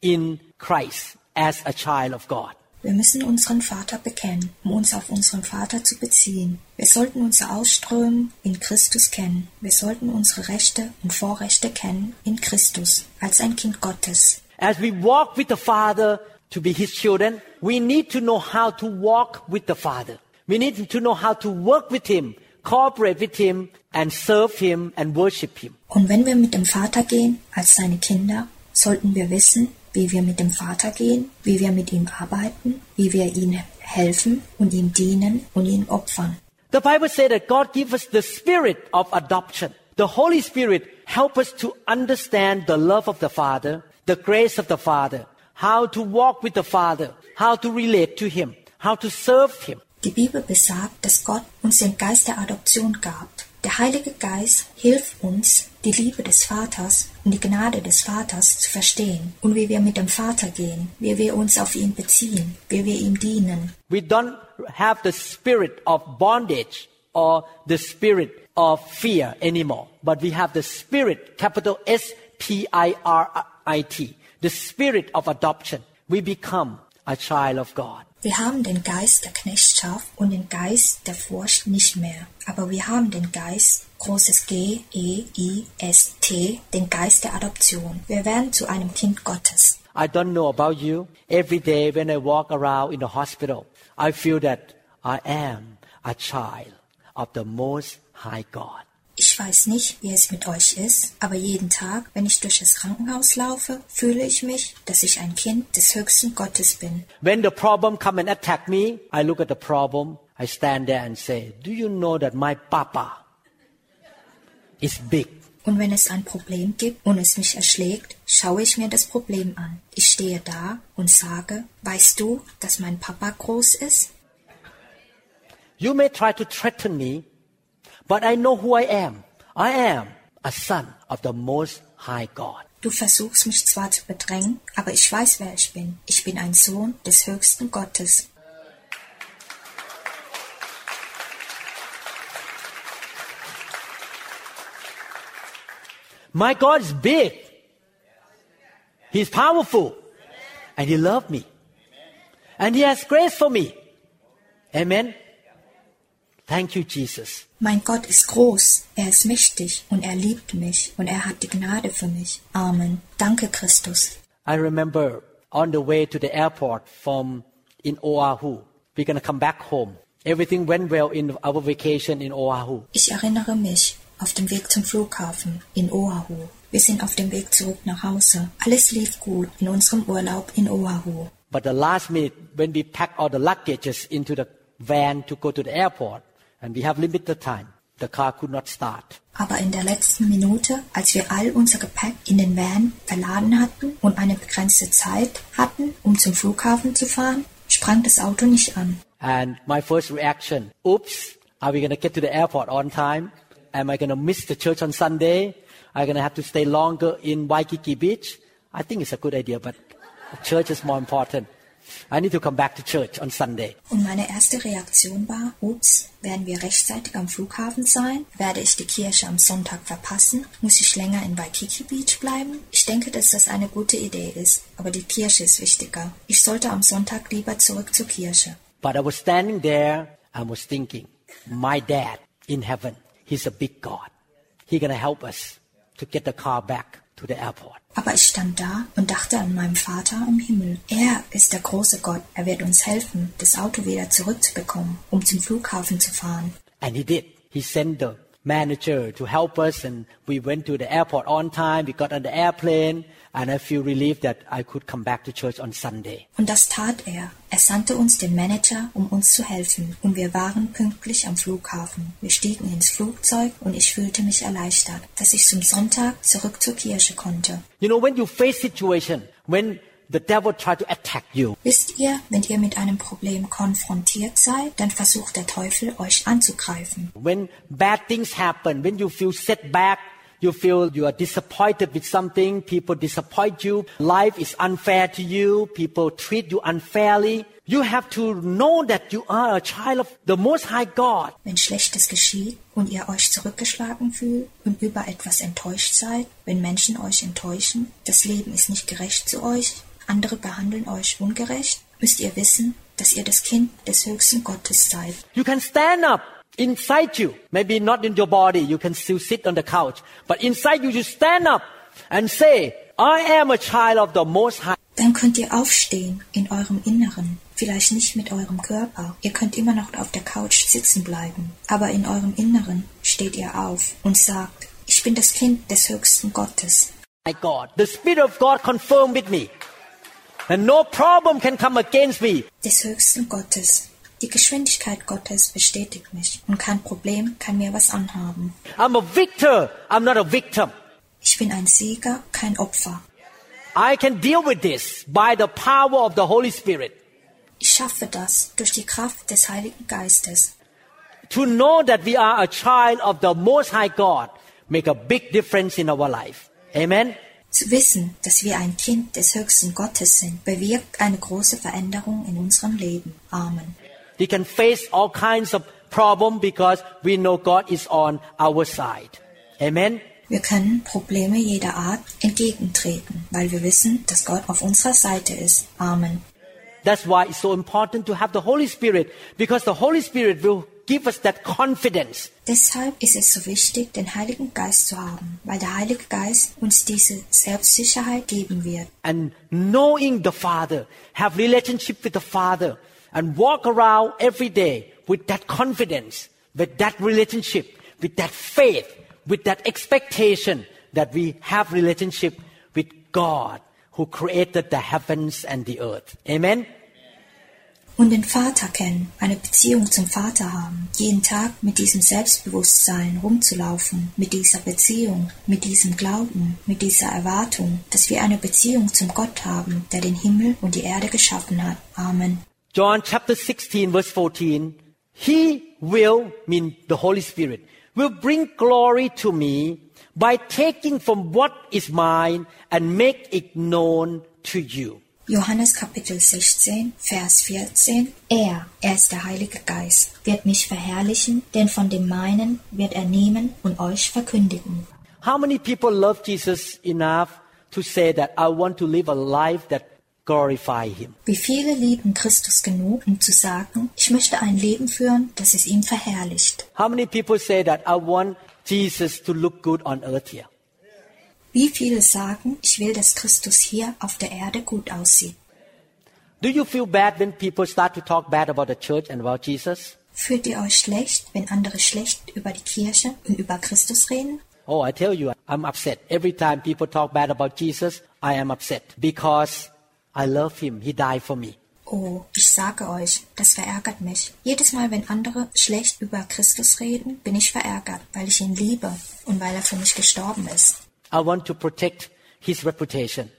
in Christ as a child of God. Wir müssen unseren Vater bekennen, um uns auf unseren Vater zu beziehen. Wir sollten unser Ausströmen in Christus kennen. Wir sollten unsere Rechte und Vorrechte kennen in Christus als ein Kind Gottes. As we walk with the Father to be His children, we need to know how to walk with the Father. We need to know how to work with Him, cooperate with Him, and serve Him and worship Him. Und wenn wir mit dem Vater gehen als seine Kinder, sollten wir wissen, wie wir mit dem Vater gehen, wie wir mit ihm arbeiten, wie wir ihm helfen und ihm dienen und ihn opfern. The Bible says that God gives us the spirit of adoption. The Holy Spirit help us to understand the love of the Father, the grace of the Father, how to walk with the Father, how to relate to Him, how to serve Him. Die Bibel besagt, dass Gott uns den Geist der Adoption gab. Der Heilige Geist hilft uns, die Liebe des Vaters und die Gnade des Vaters zu verstehen und wie wir mit dem Vater gehen, wie wir uns auf ihn beziehen, wie wir ihm dienen. We don't have the spirit of bondage or the spirit of fear anymore, but we have the spirit, capital S P I R I T, the spirit of adoption. We become a child of God. Wir haben den Geist der Knechtschaft und den Geist der Furcht nicht mehr, aber wir haben den Geist großes G E I S T, den Geist der Adoption. Wir werden zu einem Kind Gottes. I don't know about you. Every day when I walk around in the hospital, I feel that I am a child of the Most High God. Ich weiß nicht, wie es mit euch ist, aber jeden Tag, wenn ich durch das Krankenhaus laufe, fühle ich mich, dass ich ein Kind des höchsten Gottes bin. When the problem come and attack me, I look at the problem, I stand there and say, do you know that my papa is big? Und wenn es ein Problem gibt und es mich erschlägt, schaue ich mir das Problem an. Ich stehe da und sage, weißt du, dass mein Papa groß ist? You may try to threaten me, but I know who I am. I am a son of the Most High God. Du versuchst mich zwar zu bedrängen, aber ich weiß, wer ich bin. Ich bin ein Sohn des höchsten Gottes. My God is big. He's powerful. And He loved me. And He has grace for me. Amen. Thank you, Jesus. Mein Gott ist groß, er ist mächtig und er liebt mich und er hat die Gnade für mich. Amen. Danke, Christus. I remember on the way to the airport from in Oahu. We're going to come back home. Everything went well in our vacation in Oahu. Ich erinnere mich auf dem Weg zum Flughafen in Oahu. Wir sind auf dem Weg zurück nach Hause. Alles lief gut in unserem Urlaub in Oahu. But the last minute, when we packed all the luggages into the van to go to the airport, and we have limited time, the car could not start. Aber in der letzten Minute, als wir all unser Gepäck in den Van verladen hatten und eine begrenzte Zeit hatten, um zum Flughafen zu fahren, sprang das Auto nicht an. And my first reaction, oops, are we going to get to the airport on time? Am I going to miss the church on Sunday? Am I going to have to stay longer in Waikiki Beach? I think it's a good idea, but church is more important. I need to come back to church on Sunday. Und meine erste Reaktion war, ups, werden wir rechtzeitig am Flughafen sein? Werde ich die Kirche am Sonntag verpassen? Muss ich länger in Waikiki Beach bleiben? Ich denke, dass das eine gute Idee ist, aber die Kirche ist wichtiger. Ich sollte am Sonntag lieber zurück zur Kirche. But I was standing there and was thinking, my dad in heaven, he's a big God. He's to help us to get the car back to the airport. Aber ich stand da und dachte an meinen Vater im Himmel. Er ist der große Gott. Er wird uns helfen, das Auto wieder zurückzubekommen, um zum Flughafen zu fahren. And he did. He sent the manager to help us and we went to the airport on time. We got on the airplane and I feel relieved that I could come back to church on Sunday. Und das tat er. Er sandte uns den Manager, um uns zu helfen. Und wir waren pünktlich am Flughafen. Wir stiegen ins Flugzeug und ich fühlte mich erleichtert, dass ich zum Sonntag zurück zur Kirche konnte. You know, when you face situation, when the devil try to attack you, Wisst ihr, wenn ihr mit einem Problem konfrontiert seid, dann versucht der Teufel euch anzugreifen. when bad things happen, when you feel set back, you feel you are disappointed with something, people disappoint you, life is unfair to you, people treat you unfairly, you have to know that you are a child of the Most High God. Wenn Schlechtes geschieht und ihr euch zurückgeschlagen fühlt und über etwas enttäuscht seid, wenn Menschen euch enttäuschen, das Leben ist nicht gerecht zu euch, andere behandeln euch ungerecht, müsst ihr wissen, dass ihr das Kind des höchsten Gottes seid. You can stand up inside you, maybe not in your body, you can still sit on the couch, but inside you, you stand up and say, I am a child of the Most High. Dann könnt ihr aufstehen in eurem Inneren, vielleicht nicht mit eurem Körper. Ihr könnt immer noch auf der Couch sitzen bleiben, aber in eurem Inneren steht ihr auf und sagt, ich bin das Kind des höchsten Gottes. My God, the Spirit of God confirmed with me. And no problem can come against me. Des höchsten Gottes. Die Geschwindigkeit Gottes bestätigt mich und kein Problem kann mir was anhaben. I'm a victor. I'm not a victim. Ich bin ein Sieger, kein Opfer. I can deal with this by the power of the Holy Spirit. Ich schaffe das durch die Kraft des Heiligen Geistes. To know that we are a child of the Most High God make a big difference in our life. Amen. Zu wissen, dass wir ein Kind des höchsten Gottes sind, bewirkt eine große Veränderung in unserem Leben. Amen. We can face all kinds of problems because we know God is on our side. Amen. Wir können Probleme jeder Art entgegentreten, weil wir wissen, dass Gott auf unserer Seite ist. Amen. That's why it's so important to have the Holy Spirit because the Holy Spirit will give us that confidence. Deshalb ist es so wichtig, den Heiligen Geist zu haben, weil der Heilige Geist uns diese Selbstsicherheit geben wird. and knowing the Father, have relationship with the Father, and walk around every day with that confidence, with that relationship, with that faith, with that expectation that we have relationship with God who created the heavens and the earth. Amen. Und den Vater kennen, eine Beziehung zum Vater haben, jeden Tag mit diesem Selbstbewusstsein rumzulaufen, mit dieser Beziehung, mit diesem Glauben, mit dieser Erwartung, dass wir eine Beziehung zum Gott haben, der den Himmel und die Erde geschaffen hat. Amen. John chapter 16 verse 14. He will, mean the Holy Spirit, will bring glory to me by taking from what is mine and make it known to you. Johannes Kapitel 16, Vers 14. Er, er ist der Heilige Geist, wird mich verherrlichen, denn von dem meinen wird er nehmen und euch verkündigen. How many people love Jesus enough to say that I want to live a life that glorify him? Wie viele lieben Christus genug, um zu sagen, ich möchte ein Leben führen, das es ihm verherrlicht. How many people say that I want Jesus to look good on earth here? Wie viele sagen, ich will, dass Christus hier auf der Erde gut aussieht. Do you feel bad when people start to talk bad about the church and about Jesus? Fühlt ihr euch schlecht, wenn andere schlecht über die Kirche und über Christus reden? Oh, I tell you, I'm upset. Every time people talk bad about Jesus, I am upset because I love him. He died for me. Oh, ich sage euch, das verärgert mich. Jedes Mal, wenn andere schlecht über Christus reden, bin ich verärgert, weil ich ihn liebe und weil er für mich gestorben ist. I want to protect his reputation.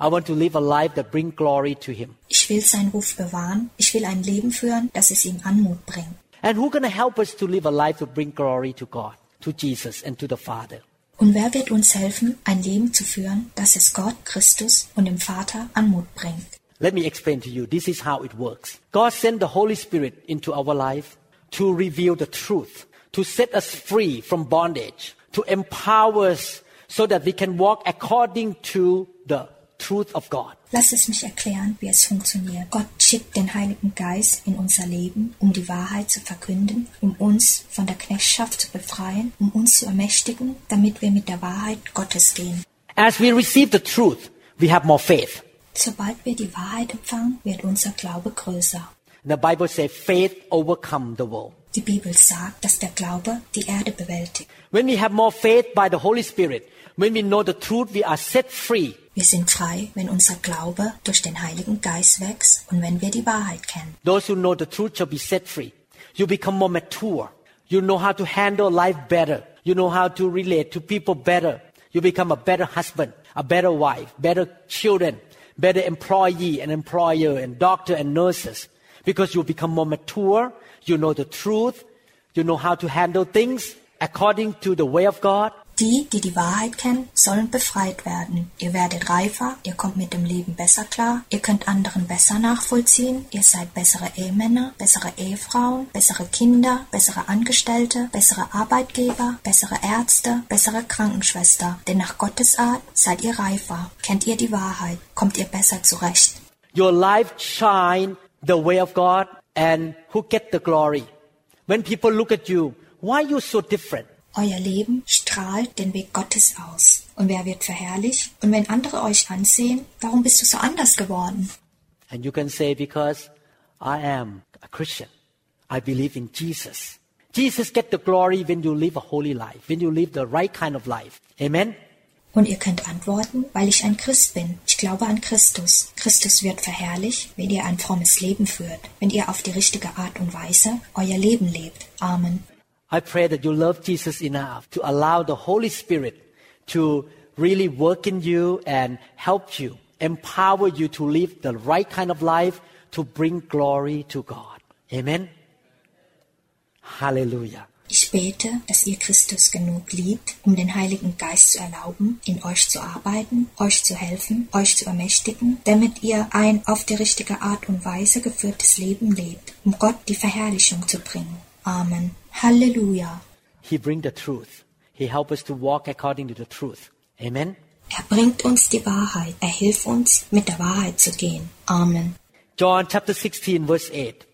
I want to live a life that brings glory to him. Ich will seinen Ruf bewahren. Ich will ein Leben führen, das es ihm Anmut bringt. And who to help us to live a life to bring glory to God, to Jesus, and to the Father? Und wer wird uns helfen, ein Leben zu führen, das es Gott, Christus und dem Vater Anmut bringt? Let me explain to you. This is how it works. God sent the Holy Spirit into our life to reveal the truth, to set us free from bondage, to empower us so that we can walk according to the truth of God. Lass es mich erklären, wie es funktioniert. Gott schickt den Heiligen Geist in unser Leben, um die Wahrheit zu verkünden, um uns von der Knechtschaft zu befreien, um uns zu ermächtigen, damit wir mit der Wahrheit Gottes gehen. As we receive the truth, we have more faith. Sobald wir die Wahrheit empfangen, wird unser Glaube größer. The Bible says faith overcome the world. Die Bibel sagt, dass der Glaube die Erde bewältigt. When we have more faith by the Holy Spirit, when we know the truth, we are set free. Wir sind frei, wenn unser Glaube durch den Heiligen Geist wächst und wenn wir die Wahrheit kennen. Those who know the truth shall be set free. You become more mature. You know how to handle life better. You know how to relate to people better. You become a better husband, a better wife, better children, better employee and employer and doctor and nurses. Because you become more mature. You know the truth. You know how to handle things according to the way of God. Die, die die Wahrheit kennen, sollen befreit werden. Ihr werdet reifer, ihr kommt mit dem Leben besser klar, ihr könnt anderen besser nachvollziehen, ihr seid bessere Ehemänner, bessere Ehefrauen, bessere Kinder, bessere Angestellte, bessere Arbeitgeber, bessere Ärzte, bessere Krankenschwester. Denn nach Gottes Art seid ihr reifer, kennt ihr die Wahrheit, kommt ihr besser zurecht. Your life shine the way of God and who get the glory. When people look at you, why are you so different? Euer Leben strahlt den Weg Gottes aus. Und wer wird verherrlicht? Und wenn andere euch ansehen, warum bist du so anders geworden? And you can say, because I am a Christian. I believe in Jesus. Jesus get the glory when you live a holy life, when you live the right kind of life. Amen? Und ihr könnt antworten, weil ich ein Christ bin. Ich glaube an Christus. Christus wird verherrlicht, wenn ihr ein frommes Leben führt, wenn ihr auf die richtige Art und Weise euer Leben lebt. Amen. I pray that you love Jesus enough to allow the Holy Spirit to really work in you and help you, empower you to live the right kind of life to bring glory to God. Amen. Hallelujah. Ich bete, dass ihr Christus genug liebt, um den Heiligen Geist zu erlauben, in euch zu arbeiten, euch zu helfen, euch zu ermächtigen, damit ihr ein auf die richtige Art und Weise geführtes Leben lebt, um Gott die Verherrlichung zu bringen. Amen. Halleluja. He bring the truth. He help us to walk according to the truth. Amen. Er bringt uns die Wahrheit. Er hilft uns, mit der Wahrheit zu gehen. Amen. John chapter 16 verse 8.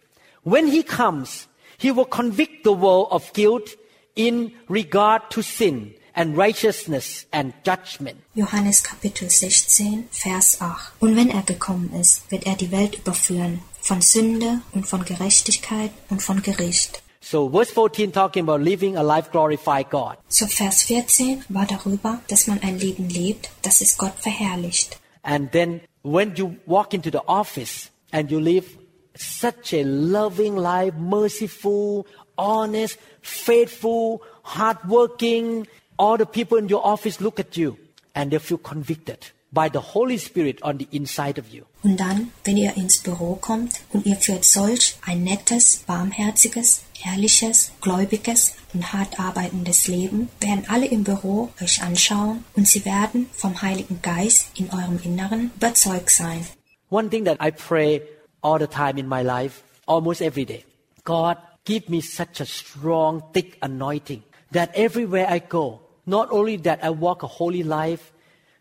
When he comes, he will convict the world of guilt in regard to sin and righteousness and judgment. Johannes Kapitel 16, Vers 8. Und wenn er gekommen ist, wird er die Welt überführen von Sünde und von Gerechtigkeit und von Gericht. So verse 14 talking about living a life glorify God. So Vers 14 war darüber, dass man ein Leben lebt, das es Gott verherrlicht. And then when you walk into the office and you live such a loving life, merciful, honest, faithful, hardworking, all the people in your office look at you and they feel convicted by the Holy Spirit on the inside of you. Und dann, wenn ihr ins Büro kommt und ihr führt solch ein nettes, barmherziges, ehrliches, gläubiges und hart arbeitendes Leben, werden alle im Büro euch anschauen und sie werden vom Heiligen Geist in eurem Inneren überzeugt sein. One thing that I pray all the time in my life, almost every day. God, give me such a strong, thick anointing that everywhere I go, not only that I walk a holy life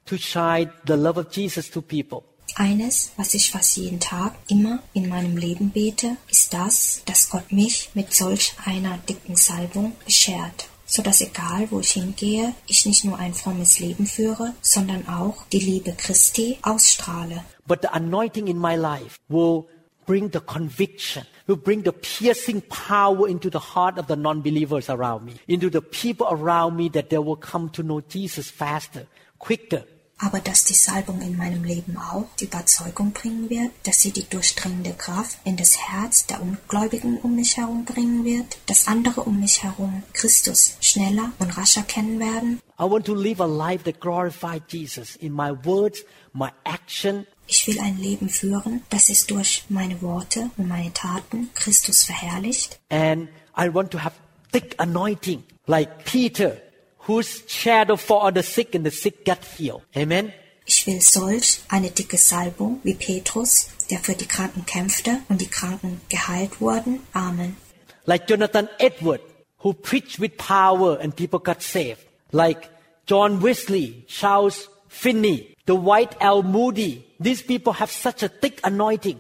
to shine the love of Jesus to people, Eines, was ich fast jeden Tag immer in meinem Leben bete, ist das, dass Gott mich mit solch einer dicken Salbung beschert, so dass egal wo ich hingehe, ich nicht nur ein frommes Leben führe, sondern auch die Liebe Christi ausstrahle. but the anointing in my life will bring the conviction, will bring the piercing power into the heart of the non-believers around me, into the people around me that they will come to know Jesus faster, quicker. Aber dass die Salbung in meinem Leben auch die Überzeugung bringen wird, dass sie die durchdringende Kraft in das Herz der Ungläubigen um mich herum bringen wird, dass andere um mich herum Christus schneller und rascher kennen werden. I want to live a life that glorifies Jesus in my words, my action, Ich will ein Leben führen, das es durch meine Worte und meine Taten Christus verherrlicht. and I want to have thick anointing like Peter, whose shadow fall on the sick and the sick get healed. Amen. Ich will solch eine dicke Salbung wie Petrus, der für die Kranken kämpfte und die Kranken geheilt wurden. Amen. like Jonathan Edward, who preached with power and people got saved, like John Wesley, Charles Finney, the White L. Moody. These people have such a thick anointing.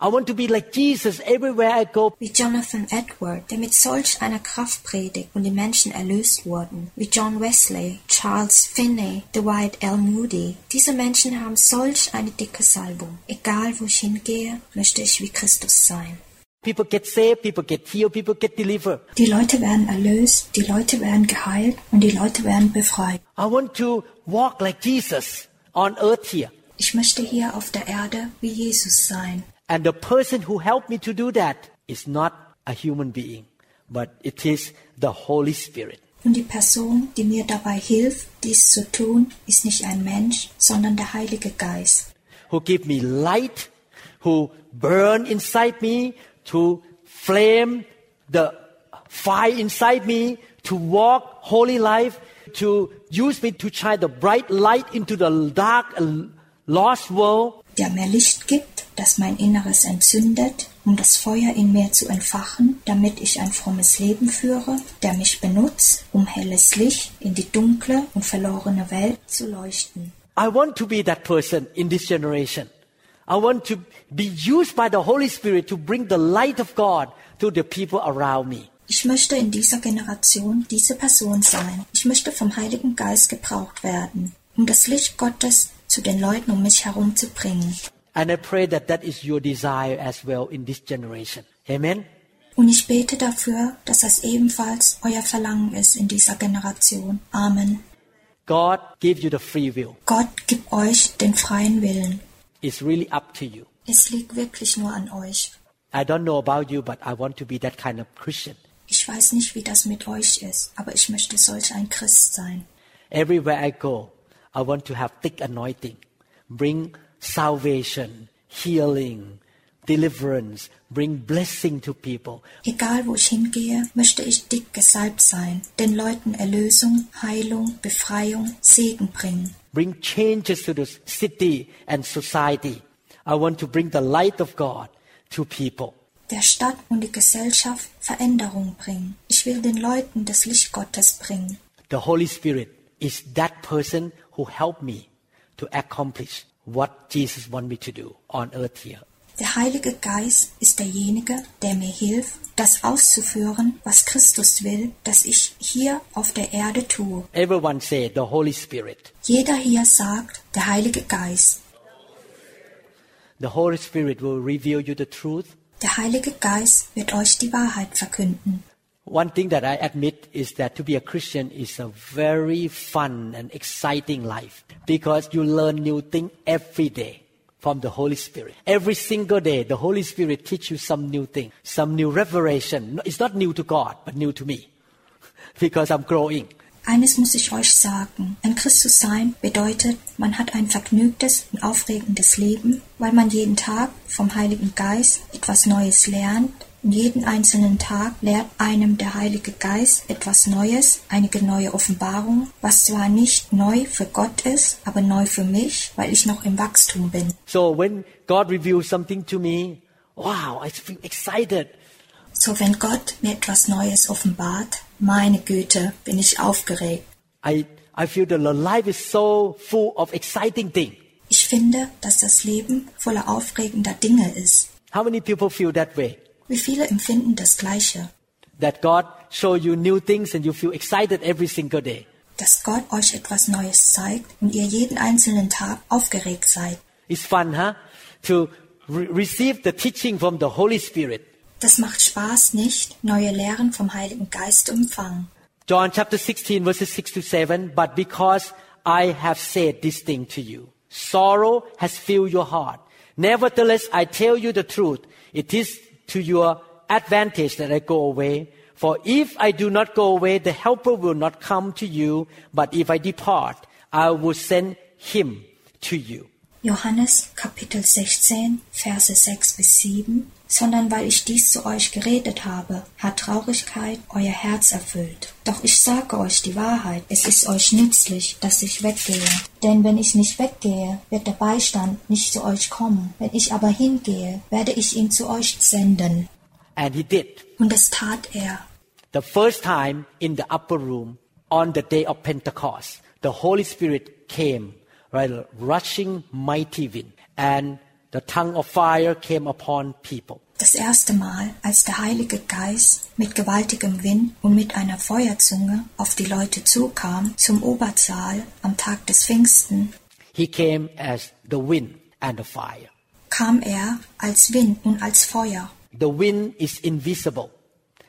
I want to be like Jesus everywhere I go. Wie Jonathan Edward, der mit solch einer Kraft predigt und die Menschen erlöst wurden. Wie John Wesley, Charles Finney, Dwight L. Moody. Diese Menschen haben solch eine dicke Salbung. Egal wo ich hingehe, möchte ich wie Christus sein. People get saved, people get healed, people get delivered. Die Leute werden erlöst, die Leute werden geheilt und die Leute werden befreit. I want to walk like Jesus on earth here. Ich möchte hier auf der Erde wie Jesus sein. And the person who helped me to do that is not a human being, but it is the Holy Spirit. Und die Person, die mir dabei hilft, dies zu tun, ist nicht ein Mensch, sondern der Heilige Geist, who give me light, who burn inside me to flame the fire inside me, to walk holy life, to use me to shine the bright light into the dark and lost world. der mir Licht gibt, das mein Inneres entzündet, um das Feuer in mir zu entfachen, damit ich ein frommes Leben führe, der mich benutzt, um helles Licht in die dunkle und verlorene Welt zu leuchten. I want to be that person in this generation. I want to be used by the Holy Spirit to bring the light of God to the people around me. Ich möchte in dieser Generation diese Person sein. Ich möchte vom Heiligen Geist gebraucht werden, um das Licht Gottes zu den Leuten um mich herum zu bringen. And I pray that that is your desire as well in this generation. Amen. Und ich bete dafür, dass das ebenfalls euer Verlangen ist in dieser Generation. Amen. God give you the free will. Gott gibt euch den freien Willen. It's really up to you. Es liegt wirklich nur an euch. I don't know about you, but I want to be that kind of Christian. Ich weiß nicht, wie das mit euch ist, aber ich möchte solch ein Christ sein. Everywhere I go, I want to have thick anointing, bring salvation, healing, deliverance, bring blessing to people. Egal wo ich hingehe, möchte ich dick gesalbt sein, den Leuten Erlösung, Heilung, Befreiung, Segen bringen. bring changes to the city and society. I want to bring the light of God to people. Der Stadt und die Gesellschaft Veränderung bringen. Ich will den Leuten das Licht Gottes bringen. The Holy Spirit is that person who helped me to accomplish what Jesus want me to do on earth here. Der Heilige Geist ist derjenige, der mir hilft, das auszuführen, was Christus will, dass ich hier auf der Erde tue. Everyone say the Holy Spirit. Jeder hier sagt, der Heilige Geist. The Holy Spirit will reveal you the truth. Der Heilige Geist wird euch die Wahrheit verkünden. One thing that I admit is that to be a Christian is a very fun and exciting life because you learn new things every day from the Holy Spirit. Every single day, the Holy Spirit teach you some new thing, some new revelation. It's not new to God, but new to me because I'm growing. Eines muss ich euch sagen. Ein Christus sein bedeutet, man hat ein vergnügtes und aufregendes Leben, weil man jeden Tag vom Heiligen Geist etwas Neues lernt. Jeden einzelnen Tag lehrt einem der Heilige Geist etwas Neues, einige neue Offenbarung, was zwar nicht neu für Gott ist, aber neu für mich, weil ich noch im Wachstum bin. So when God reveals something to me, wow, I feel excited. So wenn Gott mir etwas Neues offenbart, meine Güte, bin ich aufgeregt. I, I feel that life is so full of exciting things. Ich finde, dass das Leben voller aufregender Dinge ist. How many people feel that way? Wie viele empfinden das Gleiche? That God show you new things and you feel excited every single day. Dass Gott euch etwas Neues zeigt und ihr jeden einzelnen Tag aufgeregt seid. It's fun, huh? To re- receive the teaching from the Holy Spirit. Das macht Spaß, nicht neue Lehren vom Heiligen Geist zu empfangen. John chapter 16 verses 6 to 7. But because I have said this thing to you, sorrow has filled your heart. Nevertheless, I tell you the truth. It is to your advantage that I go away. For if I do not go away, the helper will not come to you. But if I depart, I will send him to you. Johannes Kapitel 16, Verse 6 bis 7. Sondern weil ich dies zu euch geredet habe, hat Traurigkeit euer Herz erfüllt. Doch ich sage euch die Wahrheit, es ist euch nützlich, dass ich weggehe. Denn wenn ich nicht weggehe, wird der Beistand nicht zu euch kommen. Wenn ich aber hingehe, werde ich ihn zu euch senden. And he did. Und das tat er. The first time in the upper room on the day of Pentecost, the Holy Spirit came, a rushing mighty wind, and the tongue of fire came upon people. Das erste Mal, als der Heilige Geist mit gewaltigem Wind und mit einer Feuerzunge auf die Leute zukam, zum Obersaal am Tag des Pfingsten, He came as the wind and the fire. kam er als Wind und als Feuer. The wind is invisible,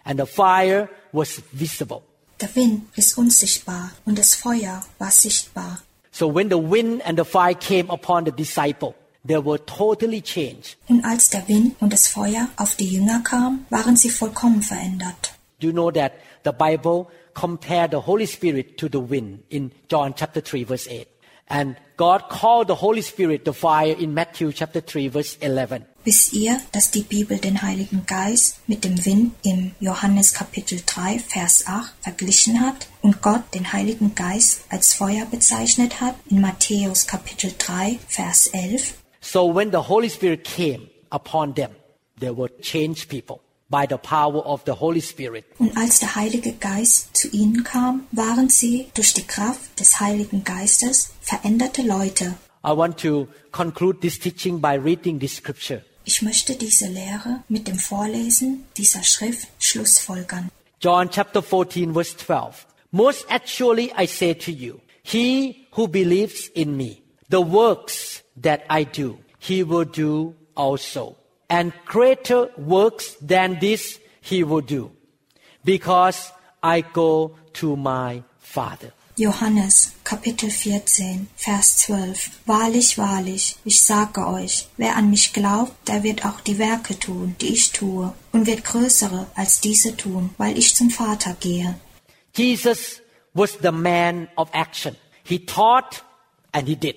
and the fire was visible. Der Wind ist unsichtbar und das Feuer war sichtbar. So when the wind and the fire came upon the disciple, they were totally changed. Und als der Wind und das Feuer auf die Jünger kam, waren sie vollkommen verändert. Do you know that the Bible compared the Holy Spirit to the wind in John chapter 3 verse 8? And God called the Holy Spirit the fire in Matthew chapter 3 verse 11. Wisst ihr, dass die Bibel den Heiligen Geist mit dem Wind im Johannes Kapitel 3, Vers 8 verglichen hat und Gott den Heiligen Geist als Feuer bezeichnet hat in Matthäus Kapitel 3, Vers 11? So when the Holy Spirit came upon them, they were changed people by the power of the Holy Spirit. Und als der Heilige Geist zu ihnen kam, waren sie durch die Kraft des Heiligen Geistes veränderte Leute. I want to conclude this teaching by reading this scripture. Ich möchte diese Lehre mit dem Vorlesen dieser Schrift schlussfolgern. John chapter 14 verse 12. Most actually I say to you, he who believes in me, the works that I do, he will do also. And greater works than this he will do, because I go to my Father. Johannes Kapitel 14 Vers 12 Wahrlich, wahrlich, ich sage euch, wer an mich glaubt, der wird auch die Werke tun, die ich tue, und wird größere als diese tun, weil ich zum Vater gehe. Jesus was the man of action. He taught and he did.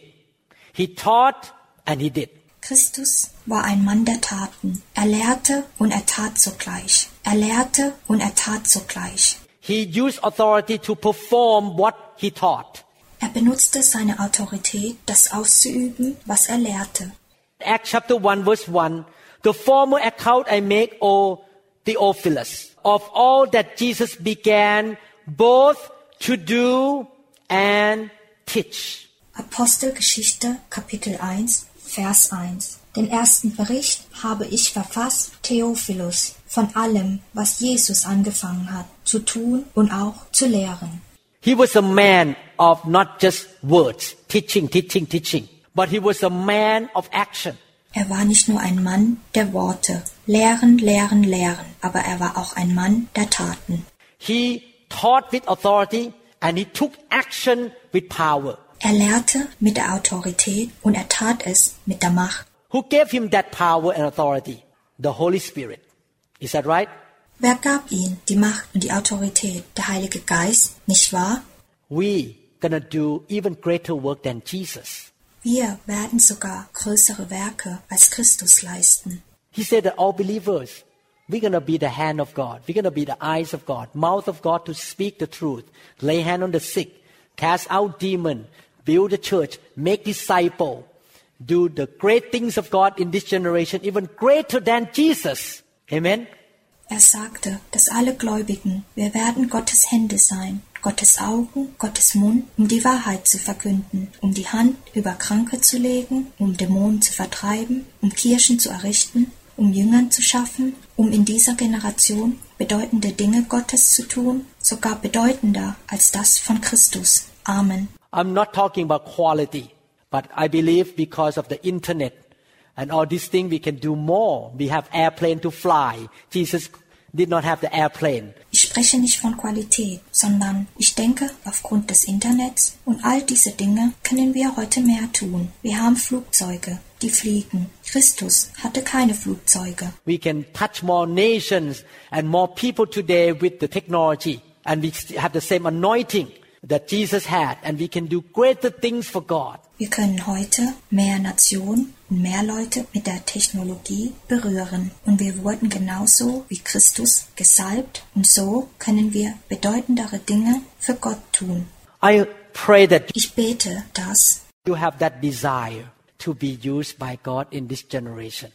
He taught and he did. Christus war ein Mann der Taten. Er lehrte und er tat sogleich. Er lehrte und er tat sogleich. He used authority to perform what he taught. Er benutzte seine Autorität, das auszuüben, was er lehrte. Acts chapter 1 verse 1, the former account I make, O Theophilus, of all that Jesus began both to do and teach. Apostelgeschichte Kapitel 1 Vers 1 Den ersten Bericht habe ich verfasst, Theophilus, von allem, was Jesus angefangen hat, zu tun und auch zu lehren. He was a man of not just words, teaching, teaching, teaching, but he was a man of action. Er war nicht nur ein Mann der Worte, lehren, lehren, lehren, aber er war auch ein Mann der Taten. He taught with authority and he took action with power. Er lehrte mit der Autorität und er tat es mit der Macht. Who gave him that power and authority? The Holy Spirit. Is that right? Wer gab ihm die Macht und die Autorität? Der Heilige Geist, nicht wahr? We gonna do even greater work than Jesus. Wir werden sogar größere Werke als Christus leisten. He said that all believers, we're gonna be the hand of God. We're gonna be the eyes of God, mouth of God to speak the truth, lay hand on the sick, cast out demon, build the church, make disciple, do the great things of God in this generation, even greater than Jesus. Amen. Er sagte, dass alle Gläubigen, wir werden Gottes Hände sein, Gottes Augen, Gottes Mund, um die Wahrheit zu verkünden, um die Hand über Kranke zu legen, um Dämonen zu vertreiben, um Kirchen zu errichten, um Jüngern zu schaffen, um in dieser Generation bedeutende Dinge Gottes zu tun, sogar bedeutender als das von Christus. Amen. I'm not talking about quality, but I believe because of the internet and all these things we can do more. We have airplane to fly. Jesus did not have the airplane. Ich spreche nicht von Qualität, sondern ich denke, aufgrund des Internets und all diese Dinge können wir heute mehr tun. Wir haben Flugzeuge, die fliegen. Christus hatte keine Flugzeuge. We can touch more nations and more people today with the technology and we have the same anointing that Jesus had and we can do greater things for God. Wir können heute mehr Nationen und mehr Leute mit der Technologie berühren. Und wir wurden genauso wie Christus gesalbt und so können wir bedeutendere Dinge für Gott tun. I pray that Ich bete, dass you have that desire to be used by God in this generation,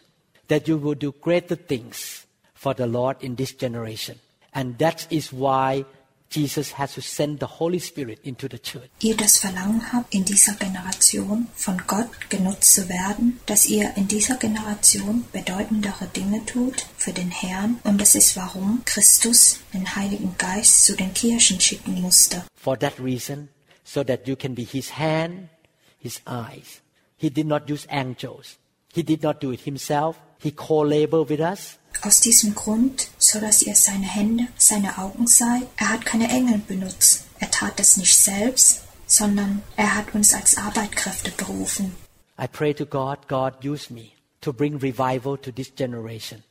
that you will do greater things for the Lord in this generation. And that is why Jesus has to send the Holy Spirit into the church. ihr das Verlangen habt, in dieser Generation von Gott genutzt zu werden, dass ihr in dieser Generation bedeutendere Dinge tut für den Herrn. Und das ist warum Christus den Heiligen Geist zu den Kirchen schicken musste. For that reason, so that you can be his hand, his eyes. He did not use angels. He did not do it himself. He co-labor with us. Aus diesem Grund, so dass ihr seine Hände, seine Augen seid, er hat keine Engel benutzt. Er tat es nicht selbst, sondern er hat uns als Arbeitkräfte berufen. I pray to God, God use me to bring revival to this generation,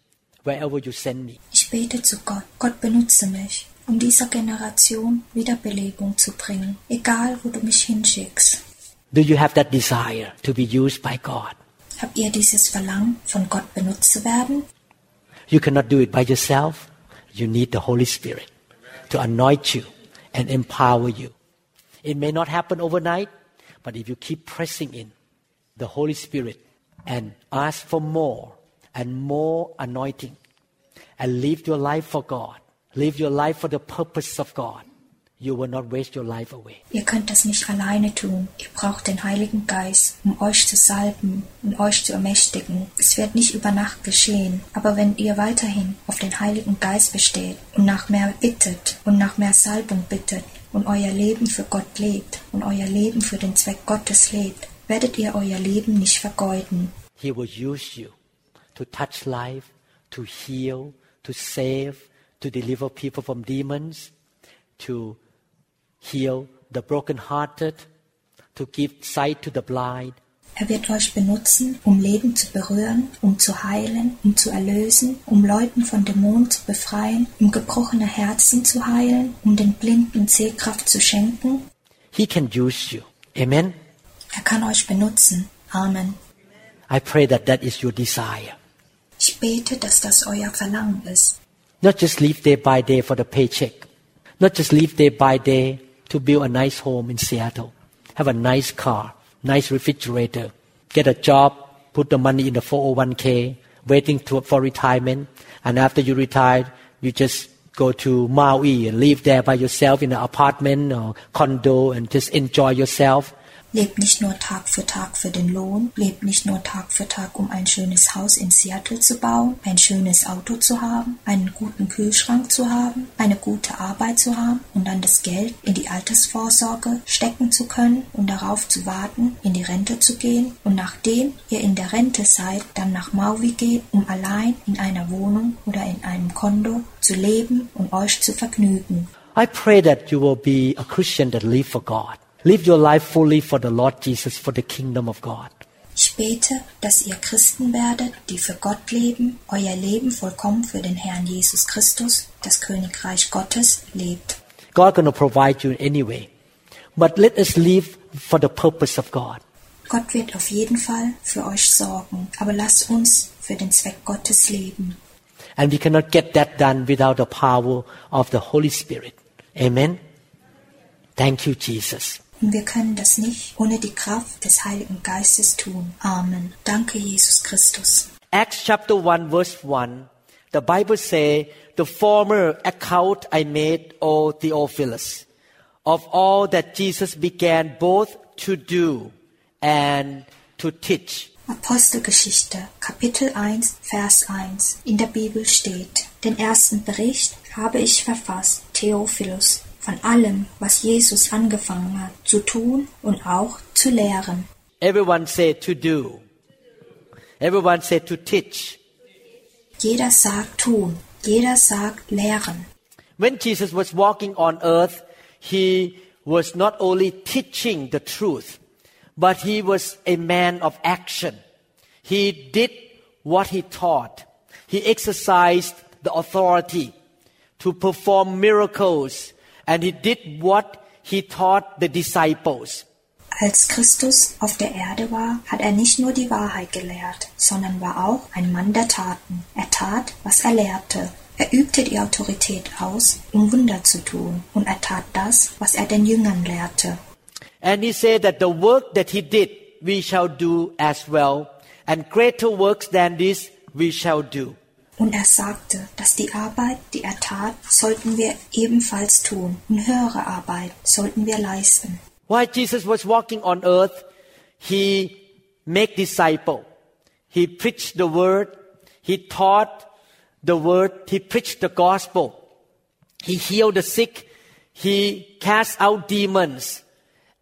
wherever you send me. Ich bete zu Gott, Gott benutze mich, um dieser Generation Wiederbelebung zu bringen, egal wo du mich hinschickst. Do you have that desire to be used by God? Habt ihr dieses Verlangen, von Gott benutzt zu werden? You cannot do it by yourself. You need the Holy Spirit to anoint you and empower you. It may not happen overnight, but if you keep pressing in the Holy Spirit and ask for more and more anointing and live your life for God, live your life for the purpose of God, you will not waste your life away. Ihr könnt das nicht alleine tun. Ihr braucht den Heiligen Geist, um euch zu salben und euch zu ermächtigen. Es wird nicht über Nacht geschehen, aber wenn ihr weiterhin auf den Heiligen Geist besteht und nach mehr bittet und nach mehr Salbung bittet und euer Leben für Gott lebt und euer Leben für den Zweck Gottes lebt, werdet ihr euer Leben nicht vergeuden. He will use you to touch life, to heal, to save, to deliver people from demons, to heal the brokenhearted, to give sight to the blind. Er wird euch benutzen, um Leben zu berühren, um zu heilen, um zu erlösen, um Leuten von Dämonen zu befreien, um gebrochene Herzen zu heilen, um den Blinden Sehkraft zu schenken. He can use you. Amen. Er kann euch benutzen. Amen. I pray that that is your desire. Ich bete, dass das euer Verlangen ist. Not just live day by day for the paycheck. Not just live day by day to build a nice home in Seattle. Have a nice car, nice refrigerator. Get a job, put the money in the 401k, waiting to, for retirement. And after you retire, you just go to Maui and live there by yourself in an apartment or condo and just enjoy yourself. Lebt nicht nur Tag für Tag für den Lohn, lebt nicht nur Tag für Tag, um ein schönes Haus in Seattle zu bauen, ein schönes Auto zu haben, einen guten Kühlschrank zu haben, eine gute Arbeit zu haben und dann das Geld in die Altersvorsorge stecken zu können und darauf zu warten, in die Rente zu gehen und nachdem ihr in der Rente seid, dann nach Maui geht, um allein in einer Wohnung oder in einem Kondo zu leben und euch zu vergnügen. I pray that you will be a Christian that live for God. Live your life fully for the Lord Jesus, for the kingdom of God. Ich bete, dass ihr Christen werdet, die für Gott leben, euer Leben vollkommen für den Herrn Jesus Christus, das Königreich Gottes, lebt. God gonna provide you anyway. But let us live for the purpose of God. Gott wird auf jeden Fall für euch sorgen, aber lasst uns für den Zweck Gottes leben. And we cannot get that done without the power of the Holy Spirit. Amen. Thank you, Jesus. Und wir können das nicht ohne die Kraft des Heiligen Geistes tun. Amen. Danke, Jesus Christus. Acts chapter 1 verse 1, the Bible say, the former account I made, O Theophilus, of all that Jesus began both to do and to teach. Apostelgeschichte, Kapitel 1, Vers 1. In der Bibel steht, den ersten Bericht habe ich verfasst, Theophilus, von allem, was Jesus angefangen hat, zu tun und auch zu lehren. Everyone said to do. Everyone said to teach. Jeder sagt tun, jeder sagt lehren. When Jesus was walking on earth, he was not only teaching the truth, but he was a man of action. He did what he taught. He exercised the authority to perform miracles, and he did what he taught the disciples. Als Christus auf der Erde war, hat er nicht nur die Wahrheit gelehrt, sondern war auch ein Mann der Taten. Er tat, was er lehrte. Er übte die Autorität aus, um Wunder zu tun, und er tat das, was er den Jüngern lehrte. And he said that the work that he did, we shall do as well, and greater works than this we shall do. Und er sagte, dass die Arbeit, die er tat, sollten wir ebenfalls tun, und höhere Arbeit sollten wir leisten. While Jesus was walking on earth, he made disciple. He preached the word. He taught the word. He preached the gospel. He healed the sick. He cast out demons.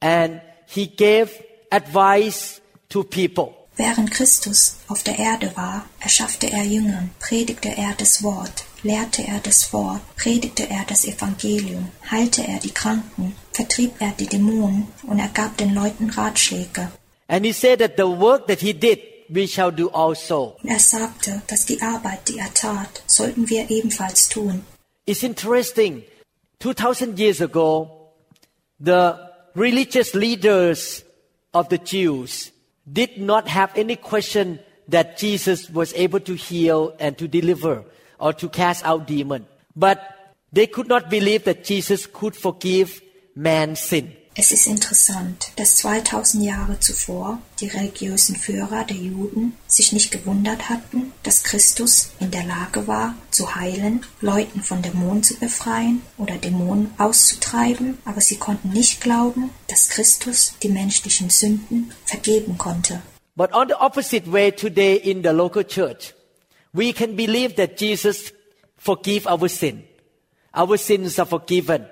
And he gave advice to people. Während Christus auf der Erde war, erschaffte er Jüngern, predigte er das Wort, lehrte er das Wort, predigte er das Evangelium, heilte er die Kranken, vertrieb er die Dämonen und er gab den Leuten Ratschläge. And he said that the work that he did, we shall do also. Und er sagte, dass die Arbeit, die er tat, sollten wir ebenfalls tun. It's interesting. 2000 years ago, the religious leaders of the Jews did not have any question that Jesus was able to heal and to deliver or to cast out demons. But they could not believe that Jesus could forgive man's sin. Es ist interessant, dass 2000 Jahre zuvor die religiösen Führer der Juden sich nicht gewundert hatten, dass Christus in der Lage war, zu heilen, Leuten von Dämonen zu befreien oder Dämonen auszutreiben, aber sie konnten nicht glauben, dass Christus die menschlichen Sünden vergeben konnte. But on the opposite way today in the local church, we can believe that Jesus forgive our sin. Our sins are forgiven.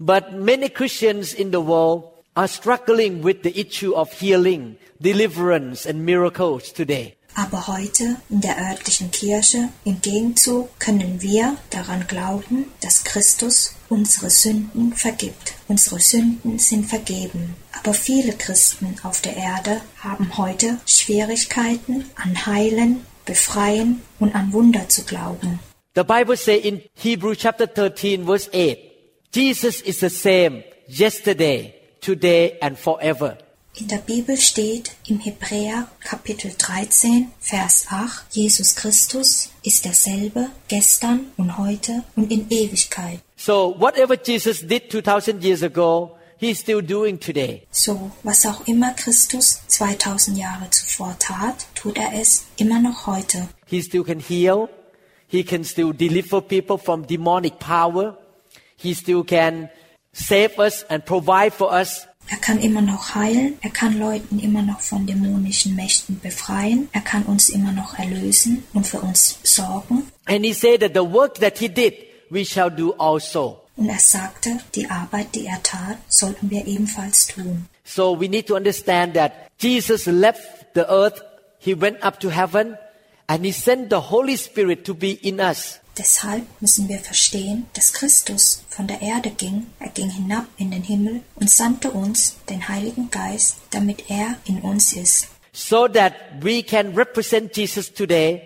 But many Christians in the world are struggling with the issue of healing, deliverance and miracles today. Aber heute in der örtlichen Kirche im Gegenzug können wir daran glauben, dass Christus unsere Sünden vergibt. Unsere Sünden sind vergeben. Aber viele Christen auf der Erde haben heute Schwierigkeiten an Heilen, Befreien und an Wunder zu glauben. The Bible says in Hebrew chapter 13 verse 8, Jesus is the same yesterday, today and forever. In der Bibel steht im Hebräer Kapitel 13, Vers 8, Jesus Christus ist derselbe gestern und heute und in Ewigkeit. So whatever Jesus did 2000 years ago, he's still doing today. So, was auch immer Christus 2000 Jahre zuvor tat, tut er es immer noch heute. He still can heal. He can still deliver people from demonic power. He still can save us and provide for us. Er kann immer noch heilen, er kann Leuten immer noch von dämonischen Mächten befreien, er kann uns immer noch erlösen und für uns sorgen. And he said that the work that he did, we shall do also. Und er sagte, die Arbeit, die er tat, sollten wir ebenfalls tun. So we need to understand that Jesus left the earth, he went up to heaven, and he sent the Holy Spirit to be in us. Deshalb müssen wir verstehen, dass Christus von der Erde ging, er ging hinab in den Himmel und sandte uns den Heiligen Geist, damit er in uns ist. So that we can represent Jesus today.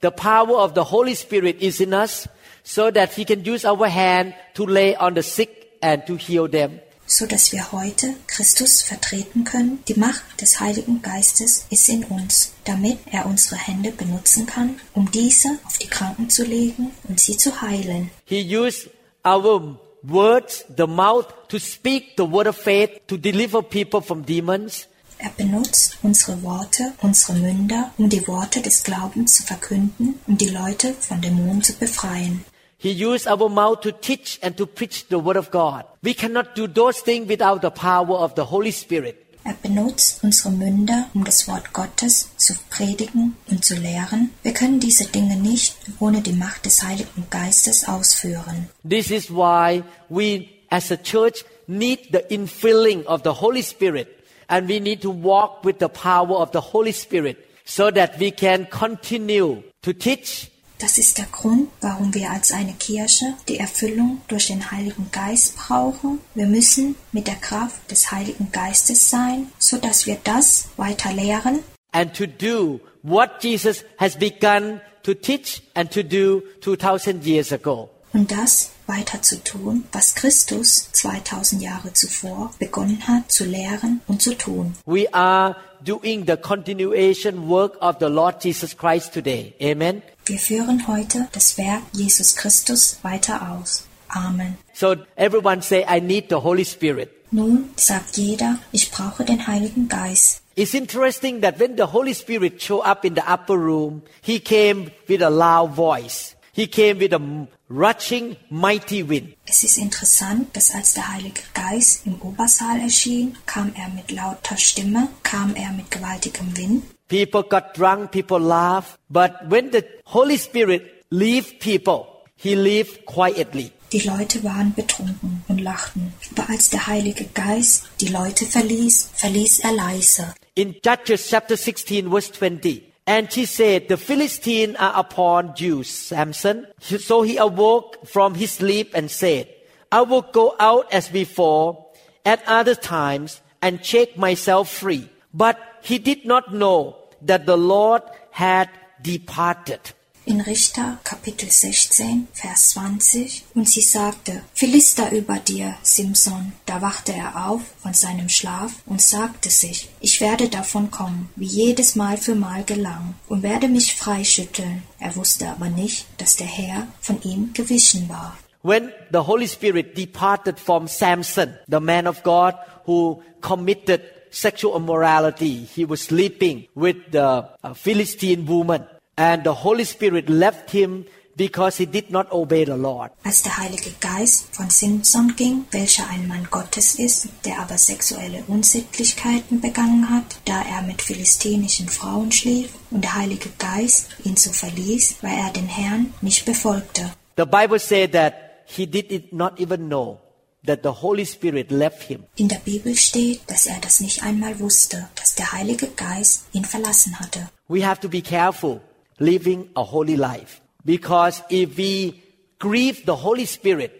The power of the Holy Spirit is in us, so that he can use our hand to lay on the sick and to heal them. So dass wir heute Christus vertreten können. Die Macht des Heiligen Geistes ist in uns, damit er unsere Hände benutzen kann, um diese auf die Kranken zu legen und sie zu heilen. He used our words, the mouth, to speak the word of faith, to deliver people from demons. Er benutzt unsere Worte, unsere Münder, um die Worte des Glaubens zu verkünden, um die Leute von Dämonen zu befreien. He used our mouth to teach and to preach the word of God. We cannot do those things without the power of the Holy Spirit. Er benutzt unsere Münder, um das Wort Gottes zu predigen und zu lehren. Wir können diese Dinge nicht ohne die Macht des Heiligen Geistes ausführen. This is why we as a church need the infilling of the Holy Spirit and we need to walk with the power of the Holy Spirit so that we can continue to teach Das ist der Grund, warum wir als eine Kirche die Erfüllung durch den Heiligen Geist brauchen. Wir müssen mit der Kraft des Heiligen Geistes sein, so dass wir das weiter lehren and to do what Jesus has begun to teach and to do 2000 years ago. und das weiter zu tun, was Christus 2000 Jahre zuvor begonnen hat zu lehren und zu tun. We are doing the continuation work of the Lord Jesus Christ today. Amen. Wir führen heute das Werk Jesus Christus weiter aus. Amen. So everyone say, I need the Holy Spirit. Nun sagt jeder, ich brauche den Heiligen Geist. It's interesting that when the Holy Spirit showed up in the upper room, he came with a loud voice. He came with a rushing, mighty wind. Es ist interessant, dass als der Heilige Geist im Obersaal erschien, kam er mit lauter Stimme, kam er mit gewaltigem Wind. People got drunk, people laughed. But when the Holy Spirit leave people, he leave quietly. Die Leute waren betrunken und lachten. Aber als der Heilige Geist die Leute verließ, verließ er leise. In Judges chapter 16 verse 20, and she said, the Philistines are upon you, Samson. So he awoke from his sleep and said, I will go out as before at other times and shake myself free. But he did not know that the Lord had departed. In Richter Kapitel 16, Vers 20. Und sie sagte, Philister über dir, Simson. Da wachte er auf von seinem Schlaf und sagte sich, ich werde davon kommen, wie jedes Mal für Mal gelang, und werde mich freischütteln. Er wusste aber nicht, dass der Herr von ihm gewichen war. When the Holy Spirit departed from Samson, the man of God who committed sexual immorality, he was sleeping with the uh, Philistine woman. And the Holy Spirit left him because he did not obey the Lord. Als der Heilige Geist von Simson ging, welcher ein Mann Gottes ist, der aber sexuelle Unsittlichkeiten begangen hat, da er mit philistenischen Frauen schlief, und der Heilige Geist ihn so verließ, weil er den Herrn nicht befolgte. The Bible said that he did it not even know that the Holy Spirit left him. In der Bibel steht, dass er das nicht einmal wusste, dass der Heilige Geist ihn verlassen hatte. We have to be careful living a holy life because if we grieve the Holy Spirit,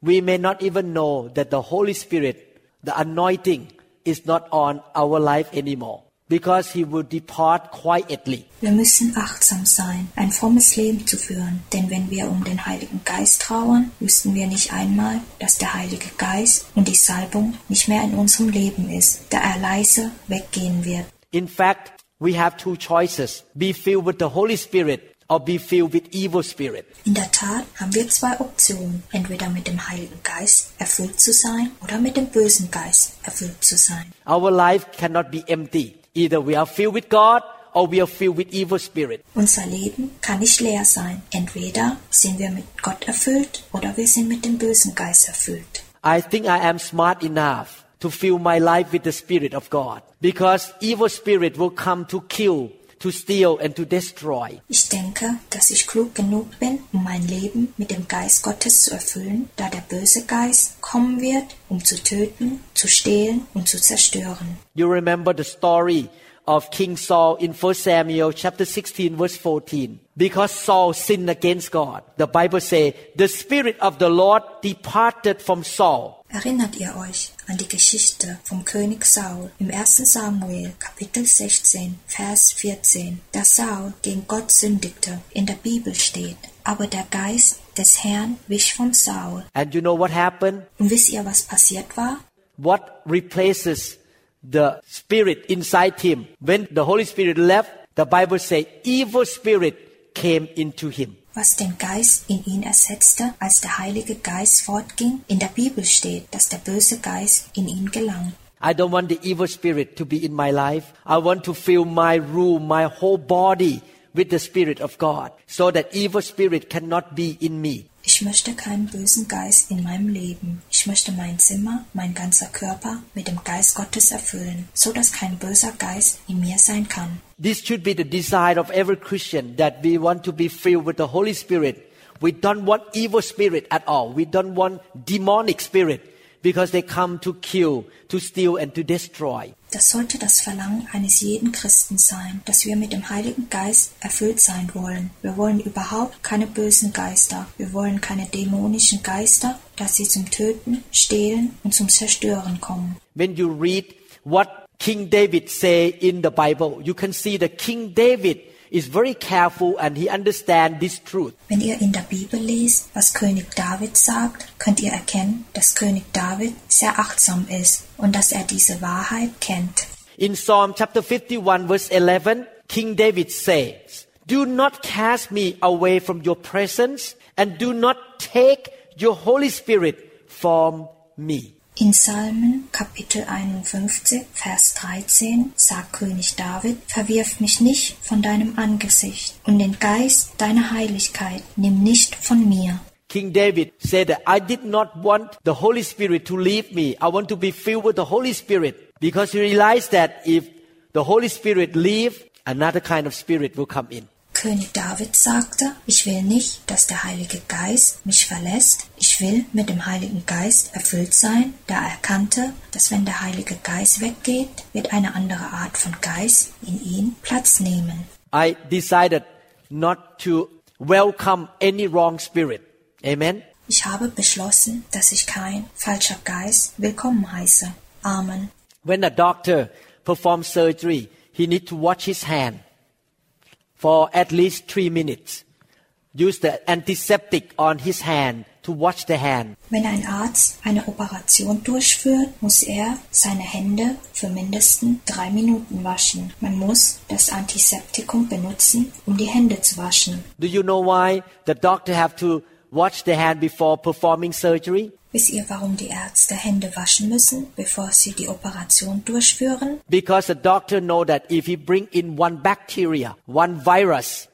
we may not even know that the Holy Spirit, the anointing, is not on our life anymore. Because he will depart quietly. Wir müssen achtsam sein, ein frommes Leben zu führen, denn wenn wir um den Heiligen Geist trauern, wüssten wir nicht einmal, dass der Heilige Geist und die Salbung nicht mehr in unserem Leben ist, da er leise weggehen wird. In fact, we have two choices. Be filled with the Holy Spirit or be filled with evil spirit. In der Tat haben wir zwei Optionen, entweder mit dem Heiligen Geist erfüllt zu sein oder mit dem bösen Geist erfüllt zu sein. Our life cannot be empty. Either we are filled with God or we are filled with evil spirit. Unser Leben kann nicht leer sein. Entweder sind wir mit Gott erfüllt oder wir sind mit dem bösen Geist erfüllt. I think I am smart enough to fill my life with the spirit of God because evil spirit will come to kill, to steal and to destroy. Ich denke, dass ich klug genug bin, um mein Leben mit dem Geist Gottes zu erfüllen, da der böse Geist kommen wird, um zu töten, zu stehlen und zu zerstören. You remember the story of King Saul in 1 Samuel chapter 16 verse 14. Because Saul sinned against God. The Bible say, the spirit of the Lord departed from Saul. Erinnert ihr euch an die Geschichte vom König Saul im 1. Samuel Kapitel 16 Vers 14, da Saul gegen Gott sündigte. In der Bibel steht, aber der Geist des Herrn wich vom Saul. And you know what happened? Und wisst ihr, was passiert war? What replaces the spirit inside him? When the Holy Spirit left, the Bible say evil spirit came into him. Was den Geist in ihn ersetzte, als der Heilige Geist fortging, in der Bibel steht, dass der böse Geist in ihn gelang. I don't want the evil spirit to be in my life. I want to fill my room, my whole body with the spirit of God so that evil spirit cannot be in me. Ich möchte keinen bösen Geist in meinem Leben. Ich möchte mein Zimmer, mein ganzer Körper mit dem Geist Gottes erfüllen, so dass kein böser Geist in mir sein kann. This should be the desire of every Christian that we want to be filled with the Holy Spirit. We don't want evil spirit at all. We don't want demonic spirit because they come to kill, to steal and to destroy. Das sollte das Verlangen eines jeden Christen sein, dass wir mit dem Heiligen Geist erfüllt sein wollen. Wir wollen überhaupt keine bösen Geister. Wir wollen keine dämonischen Geister, dass sie zum Töten, Stehlen und zum Zerstören kommen. When you read what King David say in the Bible, you can see that King David is very careful and he understand this truth. Wenn ihr in der Bibel lest, was König David sagt, könnt ihr erkennen, dass König David sehr achtsam ist und dass er diese Wahrheit kennt. In Psalm chapter 51 verse 11, King David says, Do not cast me away from your presence and do not take your Holy Spirit from me. In Psalmen Kapitel 51, Vers 13 sagt König David, Verwirf mich nicht von deinem Angesicht und den Geist deiner Heiligkeit nimm nicht von mir. King David said I did not want the Holy Spirit to leave me. I want to be filled with the Holy Spirit because he realized that if the Holy Spirit leave, another kind of spirit will come in. König David sagte, ich will nicht, dass der Heilige Geist mich verlässt, ich will mit dem Heiligen Geist erfüllt sein, da er erkannte, dass wenn der Heilige Geist weggeht, wird eine andere Art von Geist in ihn Platz nehmen. I decided not to welcome any wrong spirit. Amen. Ich habe beschlossen, dass ich kein falscher Geist willkommen heiße. Amen. When a doctor performs surgery, he need to watch his hand for at least three minutes. Use the antiseptic on his hand to wash the hand. Wenn ein Arzt eine Operation durchführt, muss er seine Hände für mindestens drei Minuten waschen. Man muss das Antiseptikum benutzen, um die Hände zu waschen. Do you know why the doctor have to wash the hand before performing surgery? Wisst ihr, warum die Ärzte Hände waschen müssen, bevor sie die Operation durchführen? Because the doctor know that if he bring in one bacteria, one virus,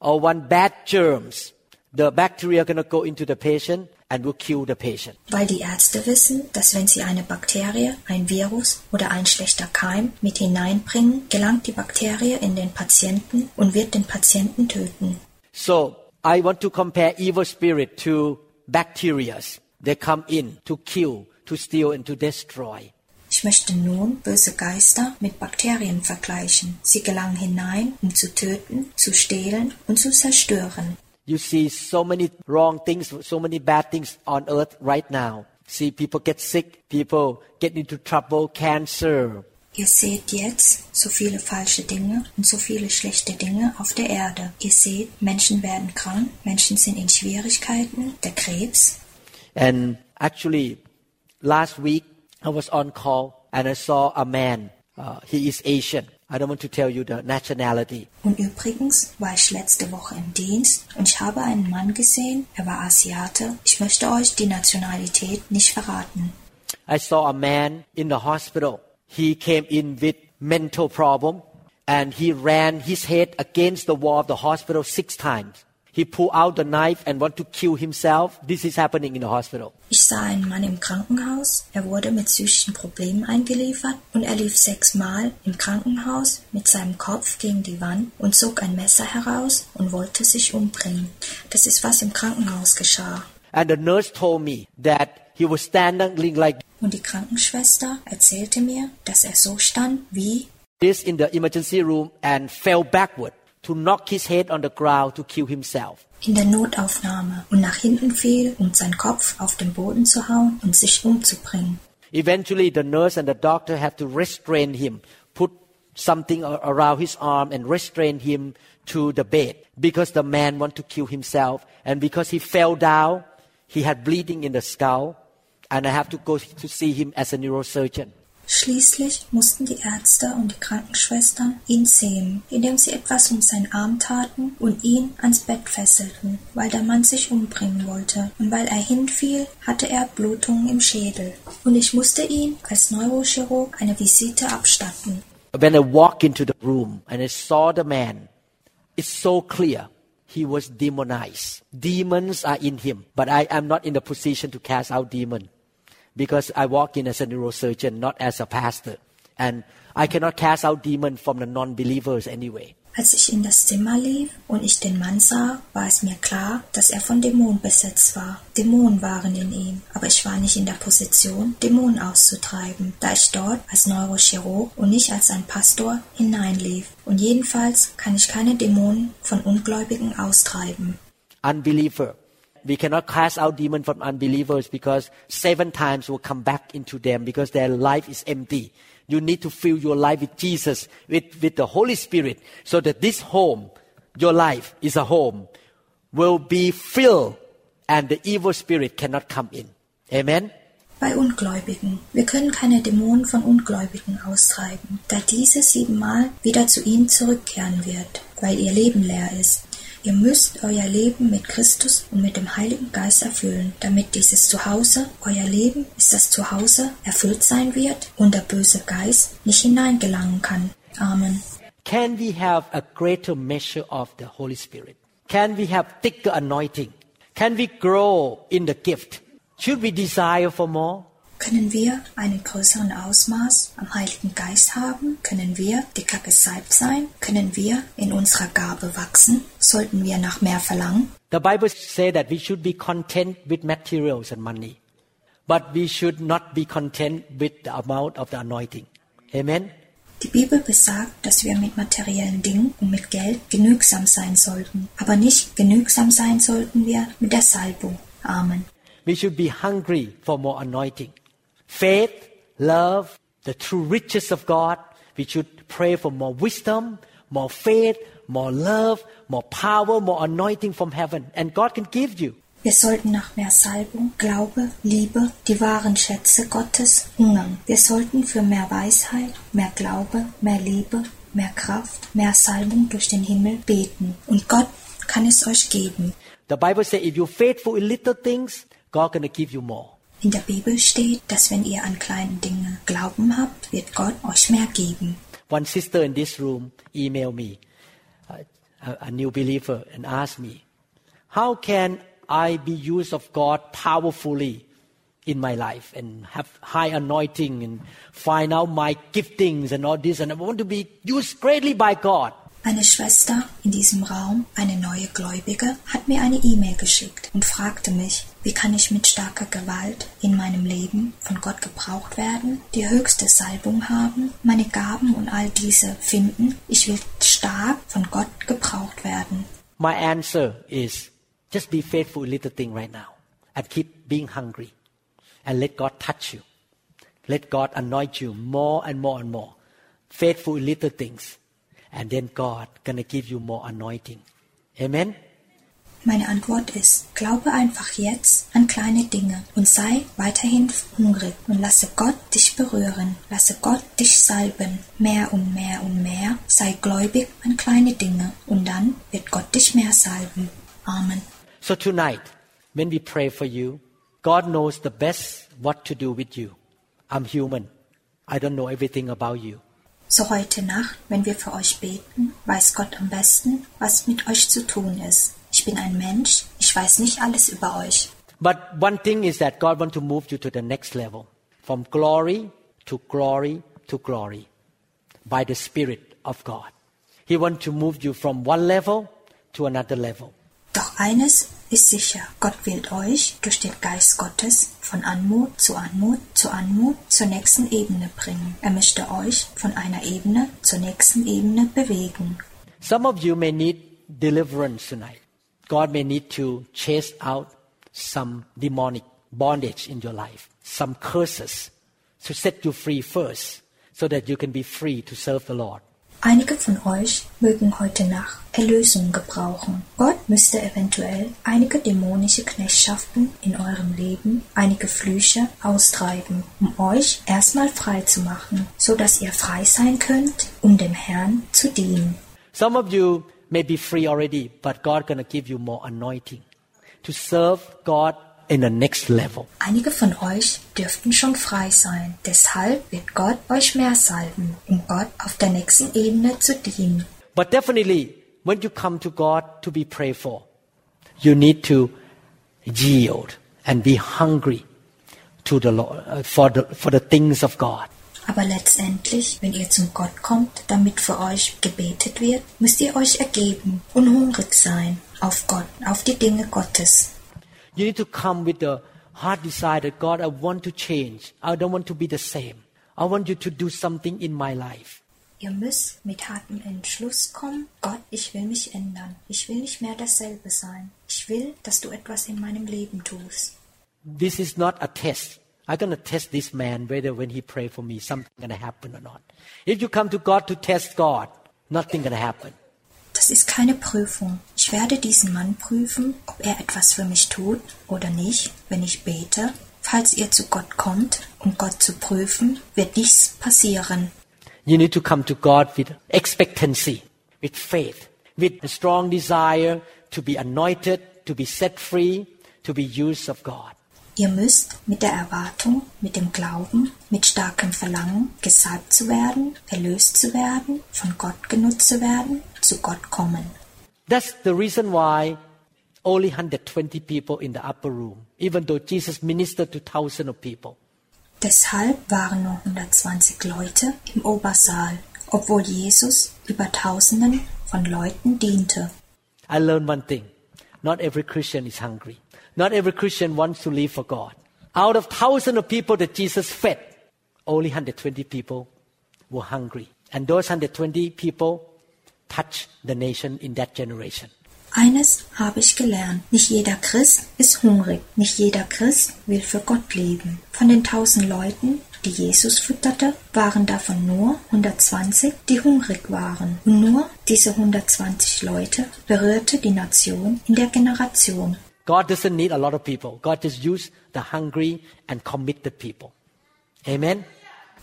or one bad germs, the bacteria gonna go into the patient and will kill the patient. Weil die Ärzte wissen, dass wenn sie eine Bakterie, ein Virus oder ein schlechter Keim mit hineinbringen, gelangt die Bakterie in den Patienten und wird den Patienten töten. So I want to compare evil spirit to bacterias. They come in to kill, to steal, and to destroy. Ich möchte nun böse Geister mit Bakterien vergleichen. Sie gelangen hinein, um zu töten, zu stehlen und zu zerstören. You see so many wrong things, so many bad things on earth right now. See people get sick, people get into trouble, cancer, Ihr seht jetzt so viele falsche Dinge und so viele schlechte Dinge auf der Erde. Ihr seht, Menschen werden krank, Menschen sind in Schwierigkeiten, der Krebs. And actually, last week I was on call and I saw a man. Uh, he is Asian. I don't want to tell you the nationality. Und übrigens war ich letzte Woche im Dienst und ich habe einen Mann gesehen, er war Asiate. Ich möchte euch die Nationalität nicht verraten. I saw a man in the hospital. He came in with mental problem and he ran his head against the wall of the hospital six times. He pulled out the knife and want to kill himself. This is happening in the hospital. Ich sah einen Mann im Krankenhaus. Er wurde mit psychischen Problemen eingeliefert und er lief sechsmal im Krankenhaus mit seinem Kopf gegen die Wand und zog ein Messer heraus und wollte sich umbringen. Das ist was im Krankenhaus geschah. And the nurse told me that he was standing like Und die Krankenschwester erzählte mir, dass er so stand wie this in the emergency room and fell backward to knock his head on the ground to kill himself. in der Notaufnahme und nach hinten fiel, um seinen Kopf auf den Boden zu hauen und sich umzubringen. Eventually, the nurse and the doctor have to restrain him, put something around his arm and restrain him to the bed because the man wanted to kill himself and because he fell down, he had bleeding in the skull and I have to go to see him as a neurosurgeon. Schließlich mussten die Ärzte und die Krankenschwestern ihn zähmen, indem sie etwas um seinen Arm taten und ihn ans Bett fesselten, weil der Mann sich umbringen wollte. Und weil er hinfiel, hatte er Blutungen im Schädel. Und ich musste ihn als Neurochirurg eine Visite abstatten. When I walked into the room and I saw the man, it's so clear he was demonized. Demons are in him, but I am not in the position to cast out demon because I walk in as a neurosurgeon, not as a pastor. And I cannot cast out demon from the non-believers anyway. Als ich in das Zimmer lief und ich den Mann sah, war es mir klar, dass er von Dämonen besetzt war. Dämonen waren in ihm, aber ich war nicht in der Position, Dämonen auszutreiben, da ich dort als Neurochirurg und nicht als ein Pastor hineinlief. Und jedenfalls kann ich keine Dämonen von Ungläubigen austreiben. Unbeliever. We cannot cast out demon from unbelievers because seven times will come back into them because their life is empty. You need to fill your life with Jesus, with, with the Holy Spirit, so that this home, your life is a home, will be filled and the evil spirit cannot come in. Amen. Bei Ungläubigen. Wir können keine Dämonen von Ungläubigen austreiben, da diese siebenmal wieder zu ihnen zurückkehren wird, weil ihr Leben leer ist. Ihr müsst euer Leben mit Christus und mit dem Heiligen Geist erfüllen, damit dieses Zuhause, euer Leben ist das Zuhause, erfüllt sein wird und der böse Geist nicht hineingelangen kann. Amen. Can we have a greater measure of the Holy Spirit? Can we have thicker anointing? Can we grow in the gift? Should we desire for more? Können wir einen größeren Ausmaß am Heiligen Geist haben? Können wir dicker gesalbt sein? Können wir in unserer Gabe wachsen? Sollten wir nach mehr verlangen? The Bible says that we should be content with materials and money, but we should not be content with the amount of the anointing. Amen. Die Bibel besagt, dass wir mit materiellen Dingen und mit Geld genügsam sein sollten, aber nicht genügsam sein sollten wir mit der Salbung. Amen. We should be hungry for more anointing. Faith, love, the true riches of God. We should pray for more wisdom, more faith, more love, more power, more anointing from heaven. And God can give you. Wir sollten nach mehr Salbung, Glaube, Liebe, die wahren Schätze Gottes hungern. Wir sollten für mehr Weisheit, mehr Glaube, mehr Liebe, mehr Kraft, mehr Salbung durch den Himmel beten. Und Gott kann es euch geben. The Bible says if you're faithful in little things, God gonna give you more. In der Bibel steht, dass wenn ihr an kleinen Dinge Glauben habt, wird Gott euch mehr geben. One sister in this room emailed me, a, a new believer, and asked me, How can I be used of God powerfully in my life and have high anointing and find out my giftings and all this? And I want to be used greatly by God. Eine Schwester in diesem Raum, eine neue Gläubige, hat mir eine E-Mail geschickt und fragte mich, wie kann ich mit starker Gewalt in meinem Leben von Gott gebraucht werden, die höchste Salbung haben, meine Gaben und all diese finden. Ich will stark von Gott gebraucht werden. My answer is just be faithful in little thing right now and keep being hungry and let God touch you. Let God anoint you more and more and more faithful little things, and then God gonna give you more anointing. Amen. Meine Antwort ist, glaube einfach jetzt an kleine Dinge und sei weiterhin hungrig und lasse Gott dich berühren, lasse Gott dich salben, mehr und mehr und mehr, sei gläubig an kleine Dinge und dann wird Gott dich mehr salben. Amen. So tonight, when we pray for you, God knows the best what to do with you. I'm human. I don't know everything about you. So heute Nacht, wenn wir für euch beten, weiß Gott am besten, was mit euch zu tun ist. Ich bin ein Mensch, ich weiß nicht alles über euch. But one thing is that God wants to move you to the next level, from glory to glory to glory, by the Spirit of God. He wants to move you from one level to another level. Doch eines ist sicher, Gott will euch durch den Geist Gottes von Anmut zu Anmut zu Anmut zur nächsten Ebene bringen. Er möchte euch von einer Ebene zur nächsten Ebene bewegen. Some of you may need deliverance tonight. God may need to chase out some demonic bondage in your life, some curses to set you free first so that you can be free to serve the Lord. Einige von euch mögen heute Nacht Erlösung gebrauchen. Gott müsste eventuell einige dämonische Knechtschaften in eurem Leben, einige Flüche austreiben, um euch erstmal frei zu machen, so dass ihr frei sein könnt, um dem Herrn zu dienen. Some of you may be free already, but God gonna give you more anointing to serve God in the next level. Einige von euch dürften schon frei sein. Deshalb wird Gott euch mehr salben, um Gott auf der nächsten Ebene zu dienen. But definitely, when you come to God to be prayed for, you need to yield and be hungry to the Lord uh, for the for the things of God. Aber letztendlich, wenn ihr zum Gott kommt, damit für euch gebetet wird, müsst ihr euch ergeben und hungrig sein auf Gott, auf die Dinge Gottes. You need to come with the heart desire that God, I want to change. I don't want to be the same. I want you to do something in my life. Ihr müsst mit hartem Entschluss kommen, Gott, ich will mich ändern. Ich will nicht mehr dasselbe sein. Ich will, dass du etwas in meinem Leben tust. This is not a test. I'm going to test this man whether when he pray for me, something going to happen or not. If you come to God to test God, nothing going to happen. Das ist keine Prüfung. Ich werde diesen Mann prüfen, ob er etwas für mich tut oder nicht, wenn ich bete. Falls ihr zu Gott kommt, um Gott zu prüfen, wird nichts passieren. You need to come to God with expectancy, with faith, with a strong desire to be anointed, to be set free, to be used of God. Ihr müsst mit der Erwartung, mit dem Glauben, mit starkem Verlangen, gesalbt zu werden, erlöst zu werden, von Gott genutzt zu werden, zu Gott kommen. That's the reason why only 120 people in the upper room, even though Jesus ministered to thousands of people. Deshalb waren nur 120 Leute im Obersaal, obwohl Jesus über Tausenden von Leuten diente. I learned one thing. Not every Christian is hungry. Not every Christian wants to live for God. Out of thousands of people that Jesus fed, only 120 people were hungry. And those 120 people touched the nation in that generation. Eines habe ich gelernt. Nicht jeder Christ ist hungrig. Nicht jeder Christ will für Gott leben. Von den tausend Leuten, die Jesus fütterte, waren davon nur 120, die hungrig waren. Und nur diese 120 Leute berührte die Nation in der Generation. God doesn't need a lot of people. God just used the hungry and committed people. Amen.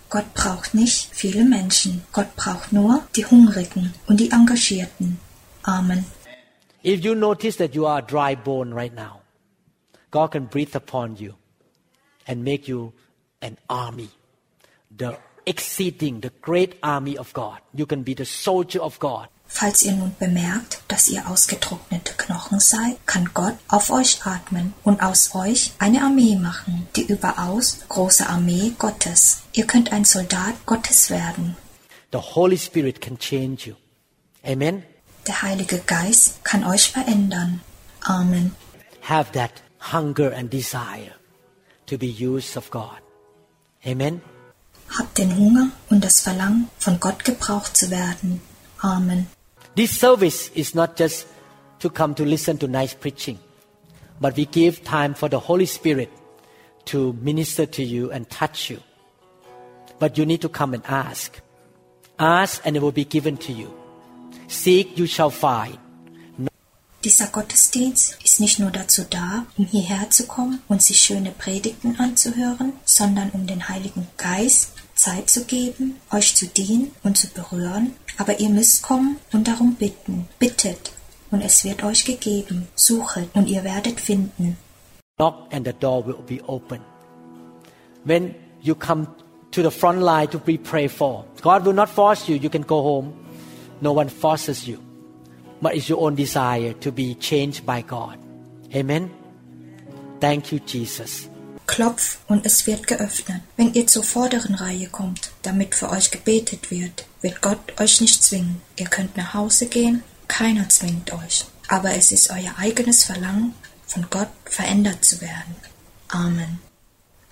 Gott braucht nicht viele Menschen. Gott braucht nur die Hungrigen und die Engagierten. Amen. If you notice that you are dry bone right now, God can breathe upon you and make you an army, the exceeding, the great army of God. You can be the soldier of God. Falls ihr nun bemerkt, dass ihr ausgetrocknete Knochen seid, kann Gott auf euch atmen und aus euch eine Armee machen, die überaus große Armee Gottes. Ihr könnt ein Soldat Gottes werden. The Holy Spirit can change you. Amen. Der Heilige Geist kann euch verändern. Amen. Have that hunger and desire to be used of God. Amen. Habt den Hunger und das Verlangen, von Gott gebraucht zu werden. Amen. This service is not just to come to listen to nice preaching, but we give time for the Holy Spirit to minister to you and touch you. But you need to come and ask, Ask and it will be given to you. Seek, you shall find. Dieser Gottesdienst ist nicht nur dazu da, um hierher zu kommen und sich schöne Predigten anzuhören, sondern um den Heiligen Geist Zeit zu geben, euch zu dienen und zu berühren. Aber ihr müsst kommen und darum bitten. Bittet und es wird euch gegeben. Suchet und ihr werdet finden. Knock and the door will be open. When you come to the front line to be prayed for, God will not force you. You can go home. No one forces you. But it's your own desire to be changed by God. Amen. Thank you, Jesus. Klopf und es wird geöffnet. Wenn ihr zur vorderen Reihe kommt, damit für euch gebetet wird, wird Gott euch nicht zwingen. Ihr könnt nach Hause gehen, keiner zwingt euch. Aber es ist euer eigenes Verlangen, von Gott verändert zu werden. Amen.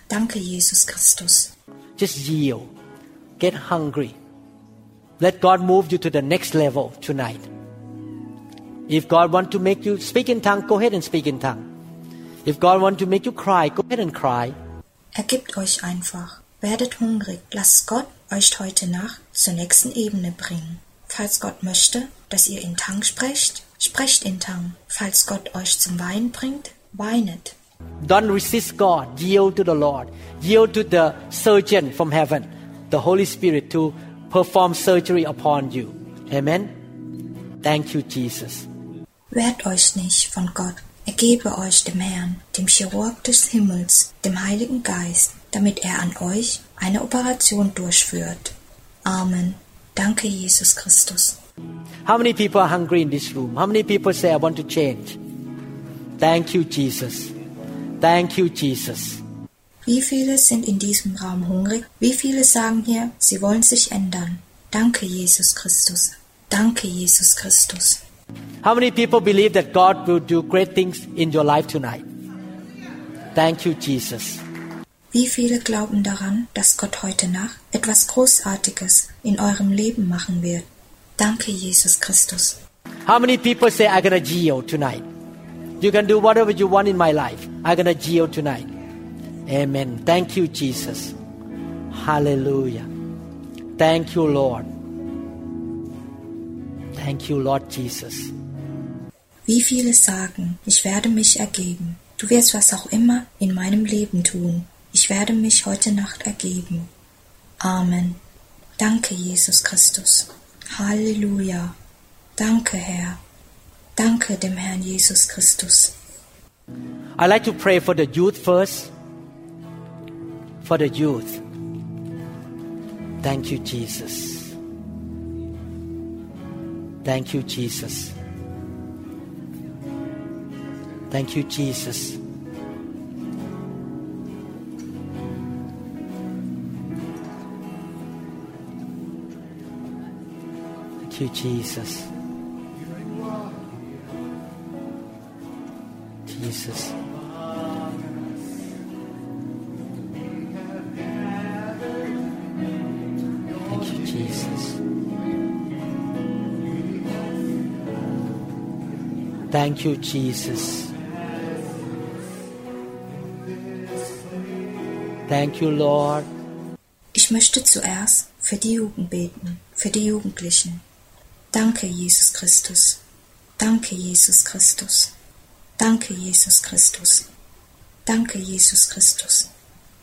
Danke, Jesus Christus. Just yield. Get hungry. Let God move you to the next level tonight. If God want to make you speak in tongue, go ahead and speak in tongue. If God want to make you cry, go ahead and cry. Ergebt euch einfach. Werdet hungrig. Lasst Gott euch heute Nacht zur nächsten Ebene bringen. Falls Gott möchte, dass ihr in Tang sprecht, sprecht in Tang. Falls Gott euch zum Weinen bringt, weinet. Don't resist God. Yield to the Lord. Yield to the surgeon from heaven, the Holy Spirit, to perform surgery upon you. Amen. Thank you, Jesus. Wehrt euch nicht von Gott. Ergebe euch dem Herrn, dem Chirurg des Himmels, dem Heiligen Geist, damit er an euch eine Operation durchführt. Amen. Danke, Jesus Christus. How many people are hungry in this room? How many people say, I want to change? Thank you, Jesus. Thank you, Jesus. Wie viele sind in diesem Raum hungrig? Wie viele sagen hier, sie wollen sich ändern? Danke, Jesus Christus. Danke, Jesus Christus. How many people believe that God will do great things in your life tonight? Thank you, Jesus. Wie viele glauben daran, dass Gott heute Nacht etwas Großartiges in eurem Leben machen wird? Danke, Jesus Christus. How many people say, I'm going to yield tonight? You can do whatever you want in my life. I'm going to yield tonight. Amen. Thank you, Jesus. Hallelujah. Thank you, Lord. Thank you, Lord Jesus. Wie viele sagen, ich werde mich ergeben. Du wirst was auch immer in meinem Leben tun. Ich werde mich heute Nacht ergeben. Amen. Danke, Jesus Christus. Halleluja. Danke, Herr. Danke dem Herrn Jesus Christus. I'd like to pray for the youth first. For the youth. Thank you, Jesus. Thank you, Jesus. Thank you, Jesus. Thank you, Jesus. Jesus. Thank you, Jesus. Thank you, Lord. Ich möchte zuerst für die Jugend beten, für die Jugendlichen. Danke, Jesus Christus. Danke, Jesus Christus. Danke, Jesus Christus. Danke, Jesus Christus.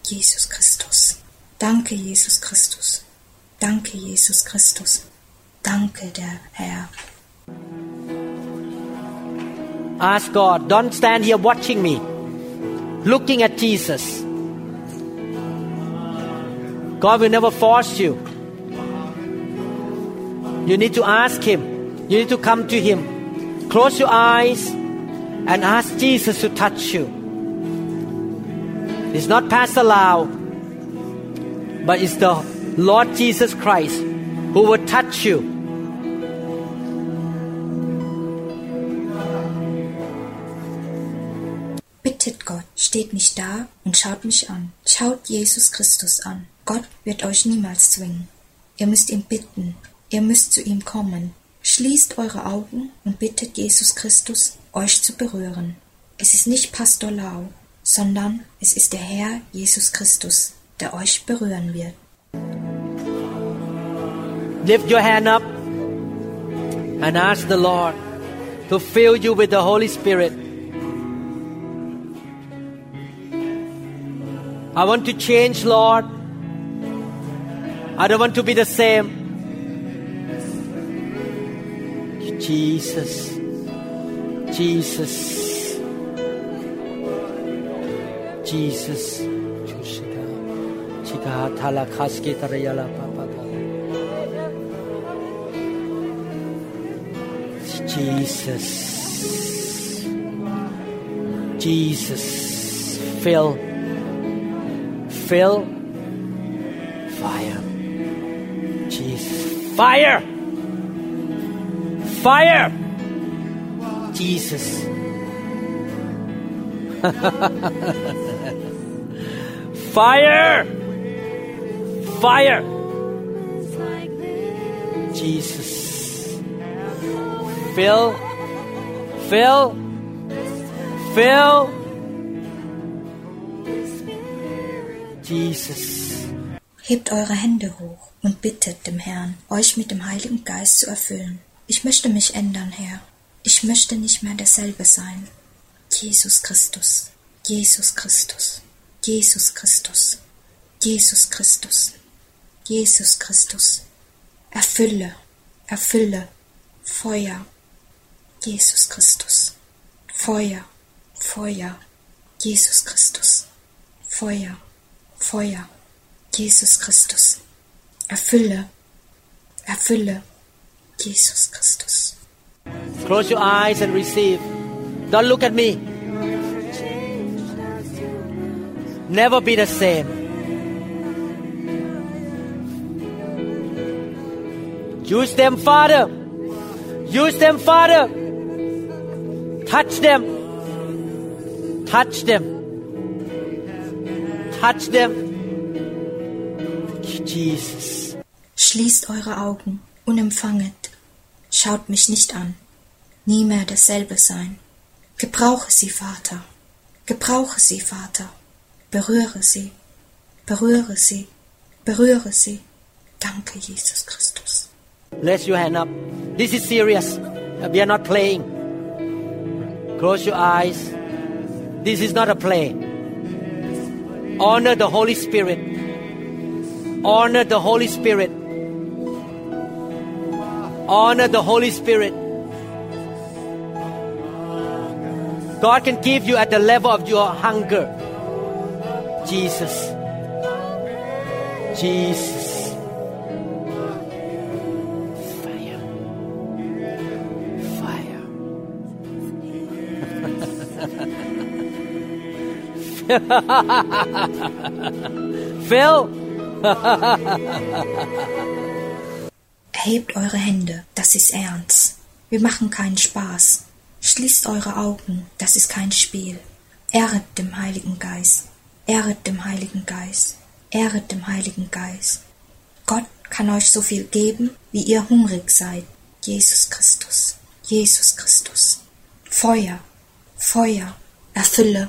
Jesus Christus. Danke, Jesus Christus. Danke, Jesus Christus. Danke, der Herr. Ask God. Don't stand here watching me, looking at Jesus. God will never force you. You need to ask Him. You need to come to Him. Close your eyes and ask Jesus to touch you. It's not Pastor Lau, but it's the Lord Jesus Christ who will touch you. Bittet Gott, steht nicht da und schaut mich an. Schaut Jesus Christus an. Gott wird euch niemals zwingen. Ihr müsst ihn bitten. Ihr müsst zu ihm kommen. Schließt eure Augen und bittet Jesus Christus, euch zu berühren. Es ist nicht Pastor Lau, sondern es ist der Herr Jesus Christus, der euch berühren wird. Lift your hand up and ask the Lord to fill you with the Holy Spirit. I want to change, Lord. I don't want to be the same. Jesus. Jesus. Jesus. Jesus. Jesus. Fill. Fill. Fire. Jesus. Fire. Fire. Jesus. Fire. Fire. Jesus. Fill. Fill. Fill. Jesus. Hebt eure Hände hoch und bittet dem Herrn, euch mit dem Heiligen Geist zu erfüllen. Ich möchte mich ändern, Herr. Ich möchte nicht mehr derselbe sein. Jesus Christus, Jesus Christus, Jesus Christus, Jesus Christus, Jesus Christus. Erfülle, erfülle, Feuer, Jesus Christus, Feuer, Feuer, Jesus Christus, Feuer, Feuer, Jesus Christus. Erfülle, erfülle, Jesus Christus. Close your eyes and receive. Don't look at me. Never be the same. Use them, Father. Use them, Father. Touch them. Touch them. Touch them. Jesus. Schließt eure Augen und empfanget. Schaut mich nicht an. Nie mehr dasselbe sein. Gebrauche sie, Vater. Gebrauche sie, Vater. Berühre sie. Berühre sie. Berühre sie. Danke, Jesus Christus. Raise your hand up. This is serious. We are not playing. Close your eyes. This is not a play. Honor the Holy Spirit. Honor the Holy Spirit. Honor the Holy Spirit. God can give you at the level of your hunger. Jesus. Jesus. Phil. Erhebt eure Hände, das ist ernst. Wir machen keinen Spaß. Schließt eure Augen, das ist kein Spiel. Ehret dem Heiligen Geist. Ehret dem Heiligen Geist. Ehret dem Heiligen Geist. Gott kann euch so viel geben, wie ihr hungrig seid. Jesus Christus. Jesus Christus. Feuer. Feuer. Erfülle.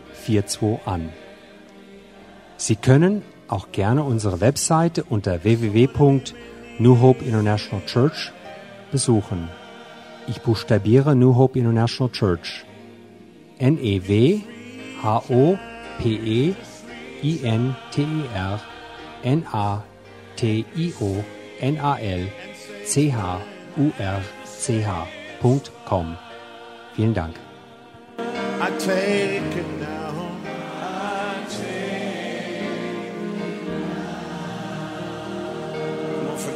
1042 an. Sie können auch gerne unsere Webseite unter www.new Hope International Church besuchen. Ich buchstabiere New Hope International Church. N-E-W-H-O-P-E-I-N-T-E-R N-A-T-I-O-N-A-L-C-H-U-R-C-H.com. Vielen Dank. I take it down.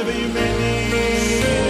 Whatever you may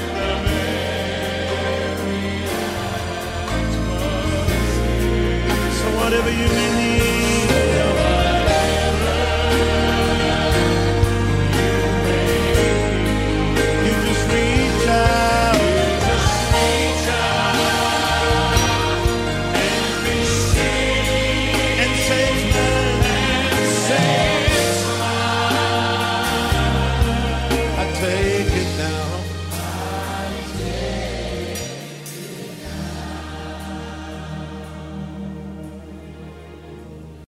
Whatever you need.